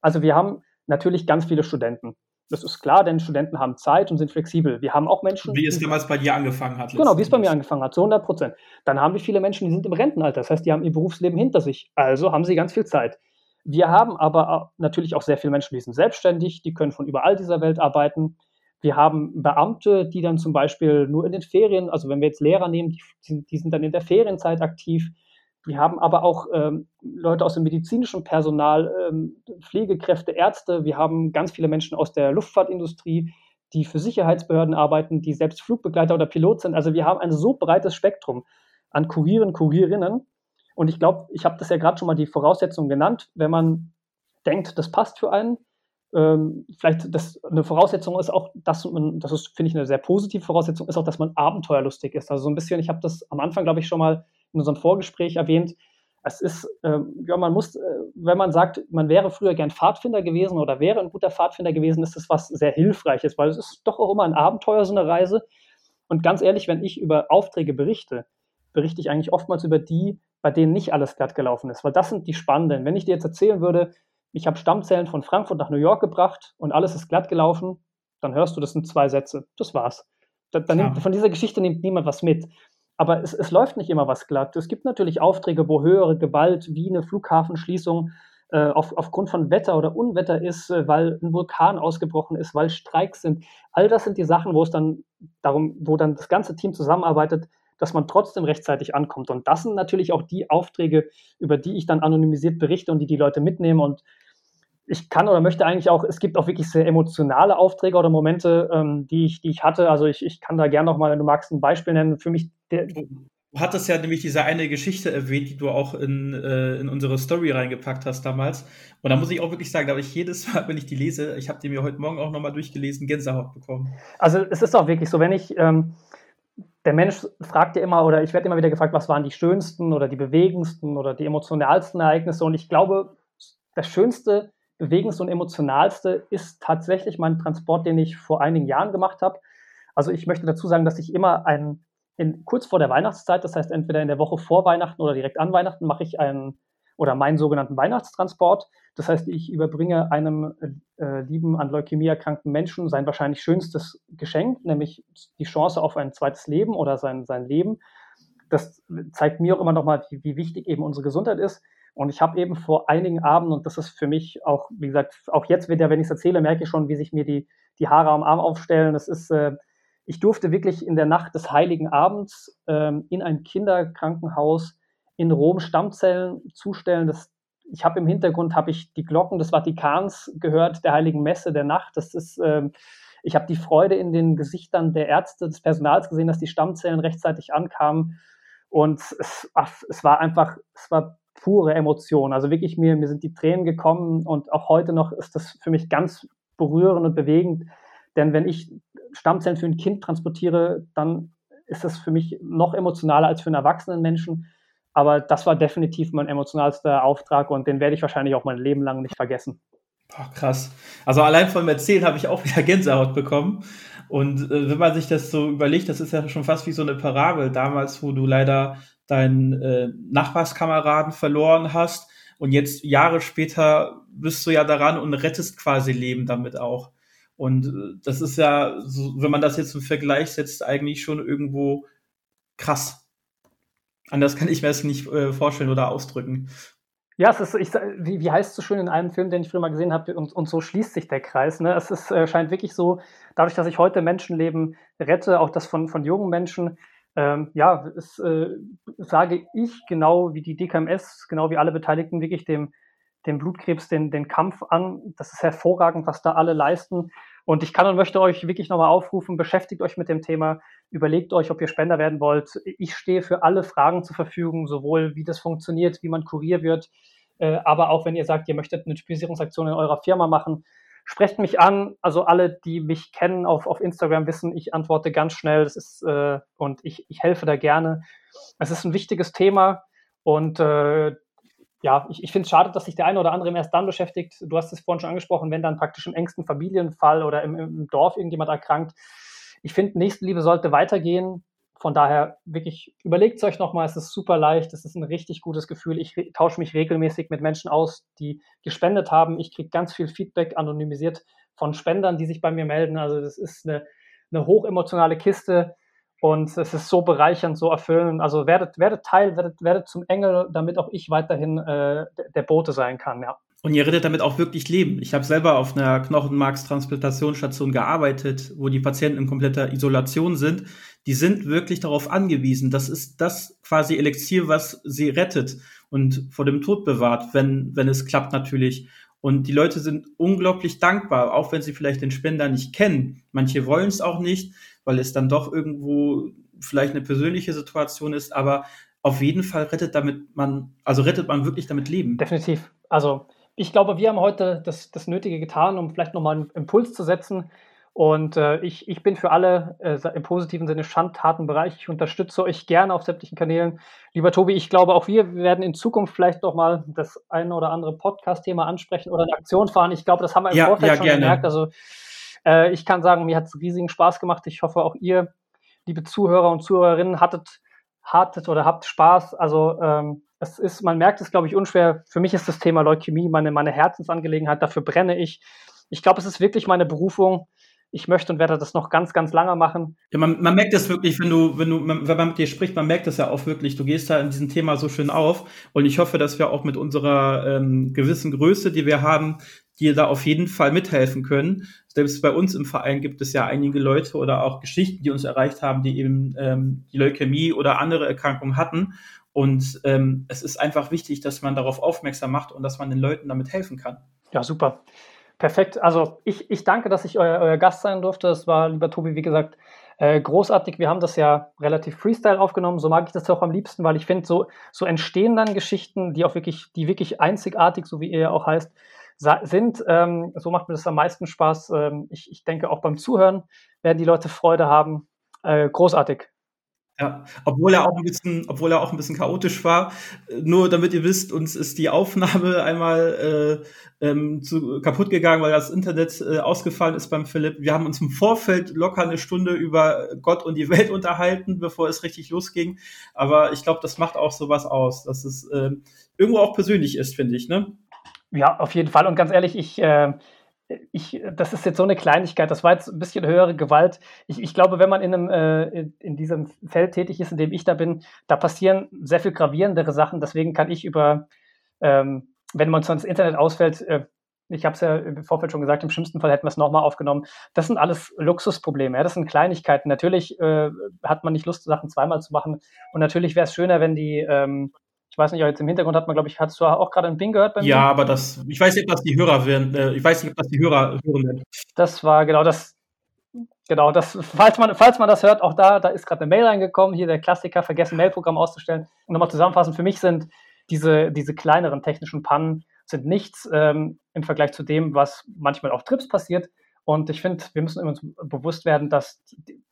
Also wir haben natürlich ganz viele Studenten. Das ist klar, denn Studenten haben Zeit und sind flexibel. Wir haben auch Menschen. Wie es damals bei dir angefangen hat. Genau, wie es bei mir angefangen hat, zu 100 Prozent. Dann haben wir viele Menschen, die sind im Rentenalter. Das heißt, die haben ihr Berufsleben hinter sich. Also haben sie ganz viel Zeit. Wir haben aber natürlich auch sehr viele Menschen, die sind selbstständig, die können von überall dieser Welt arbeiten. Wir haben Beamte, die dann zum Beispiel nur in den Ferien, also wenn wir jetzt Lehrer nehmen, die sind, die sind dann in der Ferienzeit aktiv. Wir haben aber auch ähm, Leute aus dem medizinischen Personal, ähm, Pflegekräfte, Ärzte. Wir haben ganz viele Menschen aus der Luftfahrtindustrie, die für Sicherheitsbehörden arbeiten, die selbst Flugbegleiter oder Pilot sind. Also wir haben ein so breites Spektrum an Kurieren, Kurierinnen. Und ich glaube, ich habe das ja gerade schon mal die Voraussetzungen genannt. Wenn man denkt, das passt für einen, ähm, vielleicht das, eine Voraussetzung ist auch, dass man, das finde ich, eine sehr positive Voraussetzung, ist auch, dass man abenteuerlustig ist. Also so ein bisschen, ich habe das am Anfang, glaube ich, schon mal in unserem Vorgespräch erwähnt, es ist, äh, ja, man muss, äh, wenn man sagt, man wäre früher gern Pfadfinder gewesen oder wäre ein guter Pfadfinder gewesen, ist das was sehr Hilfreiches, weil es ist doch auch immer ein Abenteuer, so eine Reise. Und ganz ehrlich, wenn ich über Aufträge berichte, berichte ich eigentlich oftmals über die, bei denen nicht alles glatt gelaufen ist, weil das sind die spannenden. Wenn ich dir jetzt erzählen würde, ich habe Stammzellen von Frankfurt nach New York gebracht und alles ist glatt gelaufen, dann hörst du, das sind zwei Sätze. Das war's. Da, da nimmt, von dieser Geschichte nimmt niemand was mit. Aber es, es, läuft nicht immer was glatt. Es gibt natürlich Aufträge, wo höhere Gewalt wie eine Flughafenschließung äh, auf, aufgrund von Wetter oder Unwetter ist, äh, weil ein Vulkan ausgebrochen ist, weil Streiks sind. All das sind die Sachen, wo es dann darum, wo dann das ganze Team zusammenarbeitet, dass man trotzdem rechtzeitig ankommt. Und das sind natürlich auch die Aufträge, über die ich dann anonymisiert berichte und die die Leute mitnehmen. Und ich kann oder möchte eigentlich auch, es gibt auch wirklich sehr emotionale Aufträge oder Momente, ähm, die, ich, die ich hatte. Also ich, ich kann da gerne nochmal, wenn du magst, ein Beispiel nennen. Für mich. Der, du hattest ja nämlich diese eine Geschichte erwähnt, die du auch in, äh, in unsere Story reingepackt hast damals. Und da muss ich auch wirklich sagen, da habe ich jedes Mal, wenn ich die lese, ich habe die mir heute Morgen auch nochmal durchgelesen, Gänsehaut bekommen. Also es ist auch wirklich so, wenn ich, ähm, der Mensch fragt ja immer, oder ich werde immer wieder gefragt, was waren die schönsten oder die bewegendsten oder die emotionalsten Ereignisse. Und ich glaube, das Schönste, bewegendste und emotionalste ist tatsächlich mein Transport, den ich vor einigen Jahren gemacht habe. Also ich möchte dazu sagen, dass ich immer einen, in, kurz vor der Weihnachtszeit, das heißt entweder in der Woche vor Weihnachten oder direkt an Weihnachten, mache ich einen oder meinen sogenannten Weihnachtstransport. Das heißt, ich überbringe einem äh, lieben an Leukämie erkrankten Menschen sein wahrscheinlich schönstes Geschenk, nämlich die Chance auf ein zweites Leben oder sein, sein Leben. Das zeigt mir auch immer nochmal, wie, wie wichtig eben unsere Gesundheit ist. Und ich habe eben vor einigen Abenden, und das ist für mich auch, wie gesagt, auch jetzt wieder, wenn ich es erzähle, merke ich schon, wie sich mir die, die Haare am Arm aufstellen. Das ist, äh, ich durfte wirklich in der Nacht des Heiligen Abends ähm, in ein Kinderkrankenhaus in Rom Stammzellen zustellen. Das, ich habe im Hintergrund habe ich die Glocken des Vatikans gehört, der Heiligen Messe der Nacht. Das ist, ähm, ich habe die Freude in den Gesichtern der Ärzte, des Personals gesehen, dass die Stammzellen rechtzeitig ankamen. Und es, ach, es war einfach, es war pure Emotion. Also wirklich mir, mir sind die Tränen gekommen und auch heute noch ist das für mich ganz berührend und bewegend. Denn wenn ich Stammzellen für ein Kind transportiere, dann ist das für mich noch emotionaler als für einen erwachsenen Menschen. Aber das war definitiv mein emotionalster Auftrag und den werde ich wahrscheinlich auch mein Leben lang nicht vergessen. Boah, krass. Also allein vom Erzählen habe ich auch wieder Gänsehaut bekommen. Und äh, wenn man sich das so überlegt, das ist ja schon fast wie so eine Parabel damals, wo du leider deinen äh, Nachbarskameraden verloren hast und jetzt Jahre später bist du ja daran und rettest quasi Leben damit auch. Und äh, das ist ja, so, wenn man das jetzt im Vergleich setzt, eigentlich schon irgendwo krass. Anders kann ich mir das nicht äh, vorstellen oder ausdrücken. Ja, es ist, ich, wie, wie heißt es so schön in einem Film, den ich früher mal gesehen habe, und, und so schließt sich der Kreis. Ne? Es ist, äh, scheint wirklich so, dadurch, dass ich heute Menschenleben rette, auch das von, von jungen Menschen, ähm, ja, es, äh, sage ich genau wie die DKMS, genau wie alle Beteiligten, wirklich dem, dem Blutkrebs den, den Kampf an. Das ist hervorragend, was da alle leisten. Und ich kann und möchte euch wirklich nochmal aufrufen, beschäftigt euch mit dem Thema, überlegt euch, ob ihr Spender werden wollt. Ich stehe für alle Fragen zur Verfügung, sowohl wie das funktioniert, wie man Kurier wird, äh, aber auch wenn ihr sagt, ihr möchtet eine Typisierungsaktion in eurer Firma machen, sprecht mich an. Also alle, die mich kennen auf, auf Instagram, wissen, ich antworte ganz schnell. Das ist, äh, und ich, ich helfe da gerne. Es ist ein wichtiges Thema und äh, ja, ich, ich finde es schade, dass sich der eine oder andere erst dann beschäftigt. Du hast es vorhin schon angesprochen, wenn dann praktisch im engsten Familienfall oder im, im Dorf irgendjemand erkrankt. Ich finde, Nächstenliebe sollte weitergehen. Von daher wirklich überlegt es euch nochmal, es ist super leicht, es ist ein richtig gutes Gefühl. Ich tausche mich regelmäßig mit Menschen aus, die gespendet haben. Ich kriege ganz viel Feedback anonymisiert von Spendern, die sich bei mir melden. Also das ist eine, eine hochemotionale Kiste und es ist so bereichernd, so erfüllend. Also werdet, werdet Teil, werdet, werdet zum Engel, damit auch ich weiterhin äh, der Bote sein kann, ja. Und ihr rettet damit auch wirklich Leben. Ich habe selber auf einer Knochenmarkstransplantationsstation gearbeitet, wo die Patienten in kompletter Isolation sind. Die sind wirklich darauf angewiesen. Das ist das quasi Elixier, was sie rettet und vor dem Tod bewahrt, wenn, wenn es klappt natürlich. Und die Leute sind unglaublich dankbar, auch wenn sie vielleicht den Spender nicht kennen. Manche wollen es auch nicht, weil es dann doch irgendwo vielleicht eine persönliche Situation ist, aber auf jeden Fall rettet damit man, also rettet man wirklich damit Leben. Definitiv. Also ich glaube, wir haben heute das, das Nötige getan, um vielleicht nochmal einen Impuls zu setzen. Und äh, ich, ich bin für alle äh, im positiven Sinne Schandtatenbereich. Ich unterstütze euch gerne auf sämtlichen Kanälen. Lieber Tobi, ich glaube, auch wir werden in Zukunft vielleicht nochmal das eine oder andere Podcast-Thema ansprechen oder eine Aktion fahren. Ich glaube, das haben wir im ja, Vorfeld ja, schon gerne. gemerkt. Also äh, ich kann sagen, mir hat es riesigen Spaß gemacht. Ich hoffe, auch ihr, liebe Zuhörer und Zuhörerinnen, hattet, hattet oder habt Spaß. Also ähm, es ist, man merkt es, glaube ich, unschwer. Für mich ist das Thema Leukämie meine, meine Herzensangelegenheit. Dafür brenne ich. Ich glaube, es ist wirklich meine Berufung ich möchte und werde das noch ganz, ganz lange machen. Ja, man, man merkt das wirklich, wenn du, wenn du, wenn man mit dir spricht, man merkt das ja auch wirklich. Du gehst da in diesem Thema so schön auf. Und ich hoffe, dass wir auch mit unserer ähm, gewissen Größe, die wir haben, dir da auf jeden Fall mithelfen können. Selbst bei uns im Verein gibt es ja einige Leute oder auch Geschichten, die uns erreicht haben, die eben ähm, die Leukämie oder andere Erkrankungen hatten. Und ähm, es ist einfach wichtig, dass man darauf aufmerksam macht und dass man den Leuten damit helfen kann. Ja, super. Perfekt. Also ich, ich danke, dass ich euer, euer Gast sein durfte. Das war, lieber Tobi, wie gesagt, äh, großartig. Wir haben das ja relativ Freestyle aufgenommen. So mag ich das auch am liebsten, weil ich finde, so, so entstehen dann Geschichten, die auch wirklich, die wirklich einzigartig, so wie ihr ja auch heißt, sind. Ähm, so macht mir das am meisten Spaß. Ähm, ich, ich denke, auch beim Zuhören werden die Leute Freude haben. Äh, großartig. Ja, obwohl er auch ein bisschen, obwohl er auch ein bisschen chaotisch war. Nur damit ihr wisst, uns ist die Aufnahme einmal äh, ähm, zu, kaputt gegangen, weil das Internet äh, ausgefallen ist beim Philipp. Wir haben uns im Vorfeld locker eine Stunde über Gott und die Welt unterhalten, bevor es richtig losging. Aber ich glaube, das macht auch sowas aus, dass es äh, irgendwo auch persönlich ist, finde ich, ne? Ja, auf jeden Fall. Und ganz ehrlich, ich äh, ich, das ist jetzt so eine Kleinigkeit, das war jetzt ein bisschen höhere Gewalt. Ich, ich glaube, wenn man in, einem, äh, in diesem Feld tätig ist, in dem ich da bin, da passieren sehr viel gravierendere Sachen. Deswegen kann ich über, ähm, wenn man sonst Internet ausfällt, äh, ich habe es ja im Vorfeld schon gesagt, im schlimmsten Fall hätten wir es nochmal aufgenommen. Das sind alles Luxusprobleme, ja? das sind Kleinigkeiten. Natürlich äh, hat man nicht Lust, Sachen zweimal zu machen. Und natürlich wäre es schöner, wenn die, ähm, ich weiß nicht, jetzt im Hintergrund hat man, glaube ich, hast du auch gerade ein Bing gehört bei mir? Ja, aber das, ich weiß nicht, ob das die Hörer werden, äh, ich weiß nicht, ob das die Hörer hören werden. Das war genau das, genau das, falls man, falls man das hört, auch da, da ist gerade eine Mail reingekommen, hier der Klassiker, vergessen Mailprogramm auszustellen. Und nochmal zusammenfassen, für mich sind diese, diese kleineren technischen Pannen sind nichts ähm, im Vergleich zu dem, was manchmal auf Trips passiert. Und ich finde, wir müssen uns bewusst werden, dass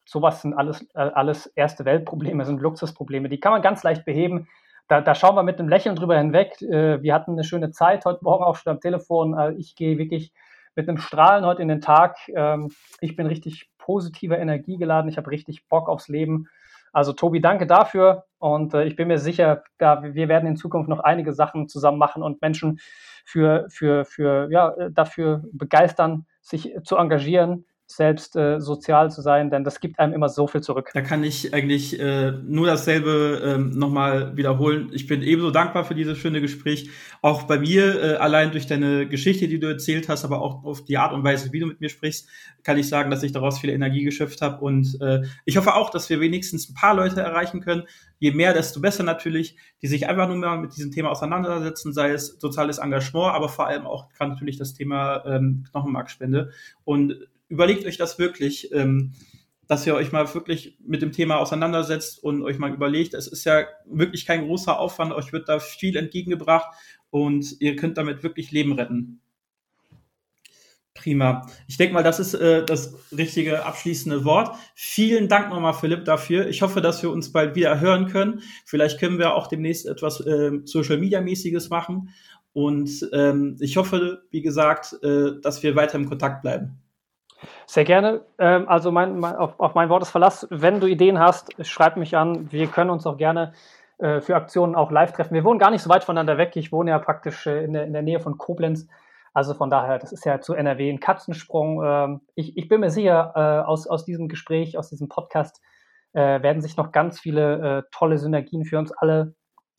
sowas sind alles, äh, alles erste Weltprobleme, sind Luxusprobleme. Die kann man ganz leicht beheben da, da schauen wir mit einem Lächeln drüber hinweg. Äh, wir hatten eine schöne Zeit heute Morgen auch schon am Telefon. Äh, ich gehe wirklich mit einem Strahlen heute in den Tag. Ähm, ich bin richtig positiver Energie geladen. Ich habe richtig Bock aufs Leben. Also Tobi, danke dafür und äh, ich bin mir sicher, ja, wir werden in Zukunft noch einige Sachen zusammen machen und Menschen für, für, für, ja, dafür begeistern, sich zu engagieren selbst äh, sozial zu sein, denn das gibt einem immer so viel zurück. Da kann ich eigentlich äh, nur dasselbe ähm, nochmal wiederholen. Ich bin ebenso dankbar für dieses schöne Gespräch. Auch bei mir, äh, allein durch deine Geschichte, die du erzählt hast, aber auch auf die Art und Weise, wie du mit mir sprichst, kann ich sagen, dass ich daraus viel Energie geschöpft habe. Und äh, ich hoffe auch, dass wir wenigstens ein paar Leute erreichen können. Je mehr, desto besser natürlich, die sich einfach nur mal mit diesem Thema auseinandersetzen, sei es soziales Engagement, aber vor allem auch kann natürlich das Thema ähm, Knochenmarkspende. Und überlegt euch das wirklich, ähm, dass ihr euch mal wirklich mit dem Thema auseinandersetzt und euch mal überlegt, es ist ja wirklich kein großer Aufwand, euch wird da viel entgegengebracht und ihr könnt damit wirklich Leben retten. Prima. Ich denke mal, das ist äh, das richtige abschließende Wort. Vielen Dank nochmal, Philipp, dafür. Ich hoffe, dass wir uns bald wieder hören können. Vielleicht können wir auch demnächst etwas äh, Social Media mäßiges machen. Und ähm, ich hoffe, wie gesagt, äh, dass wir weiter im Kontakt bleiben. Sehr gerne. Ähm, also mein, mein, auf, auf, mein Wort ist Verlass. Wenn du Ideen hast, schreib mich an. Wir können uns auch gerne äh, für Aktionen auch live treffen. Wir wohnen gar nicht so weit voneinander weg. Ich wohne ja praktisch äh, in, der, in, der, Nähe von Koblenz. Also von daher, das ist ja zu NRW ein Katzensprung. Ähm, ich, ich, bin mir sicher, äh, aus, aus diesem Gespräch, aus diesem Podcast werden sich noch ganz viele tolle Synergien für uns alle,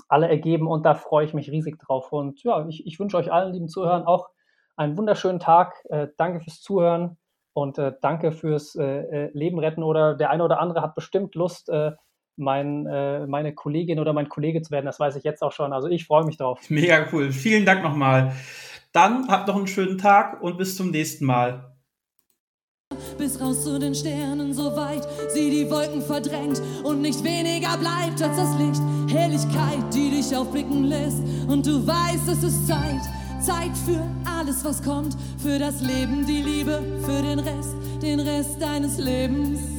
alle ergeben und da freue ich mich riesig drauf. Und ja, ich, ich wünsche euch allen, lieben Zuhörern, auch einen wunderschönen Tag. Danke fürs Zuhören. Und äh, danke fürs äh, äh, Leben retten oder der eine oder andere hat bestimmt Lust, äh, mein, äh, meine Kollegin oder mein Kollege zu werden. Das weiß ich jetzt auch schon. Also ich freue mich drauf. Mega cool. Vielen Dank nochmal. Dann habt noch einen schönen Tag und bis zum nächsten Mal. Bis raus zu den Sternen, so weit sie die Wolken verdrängt und nicht weniger bleibt als das Licht. Helligkeit, die dich aufblicken lässt und du weißt, es ist Zeit Zeit für alles, was kommt, für das Leben, die Liebe, für den Rest, den Rest deines Lebens.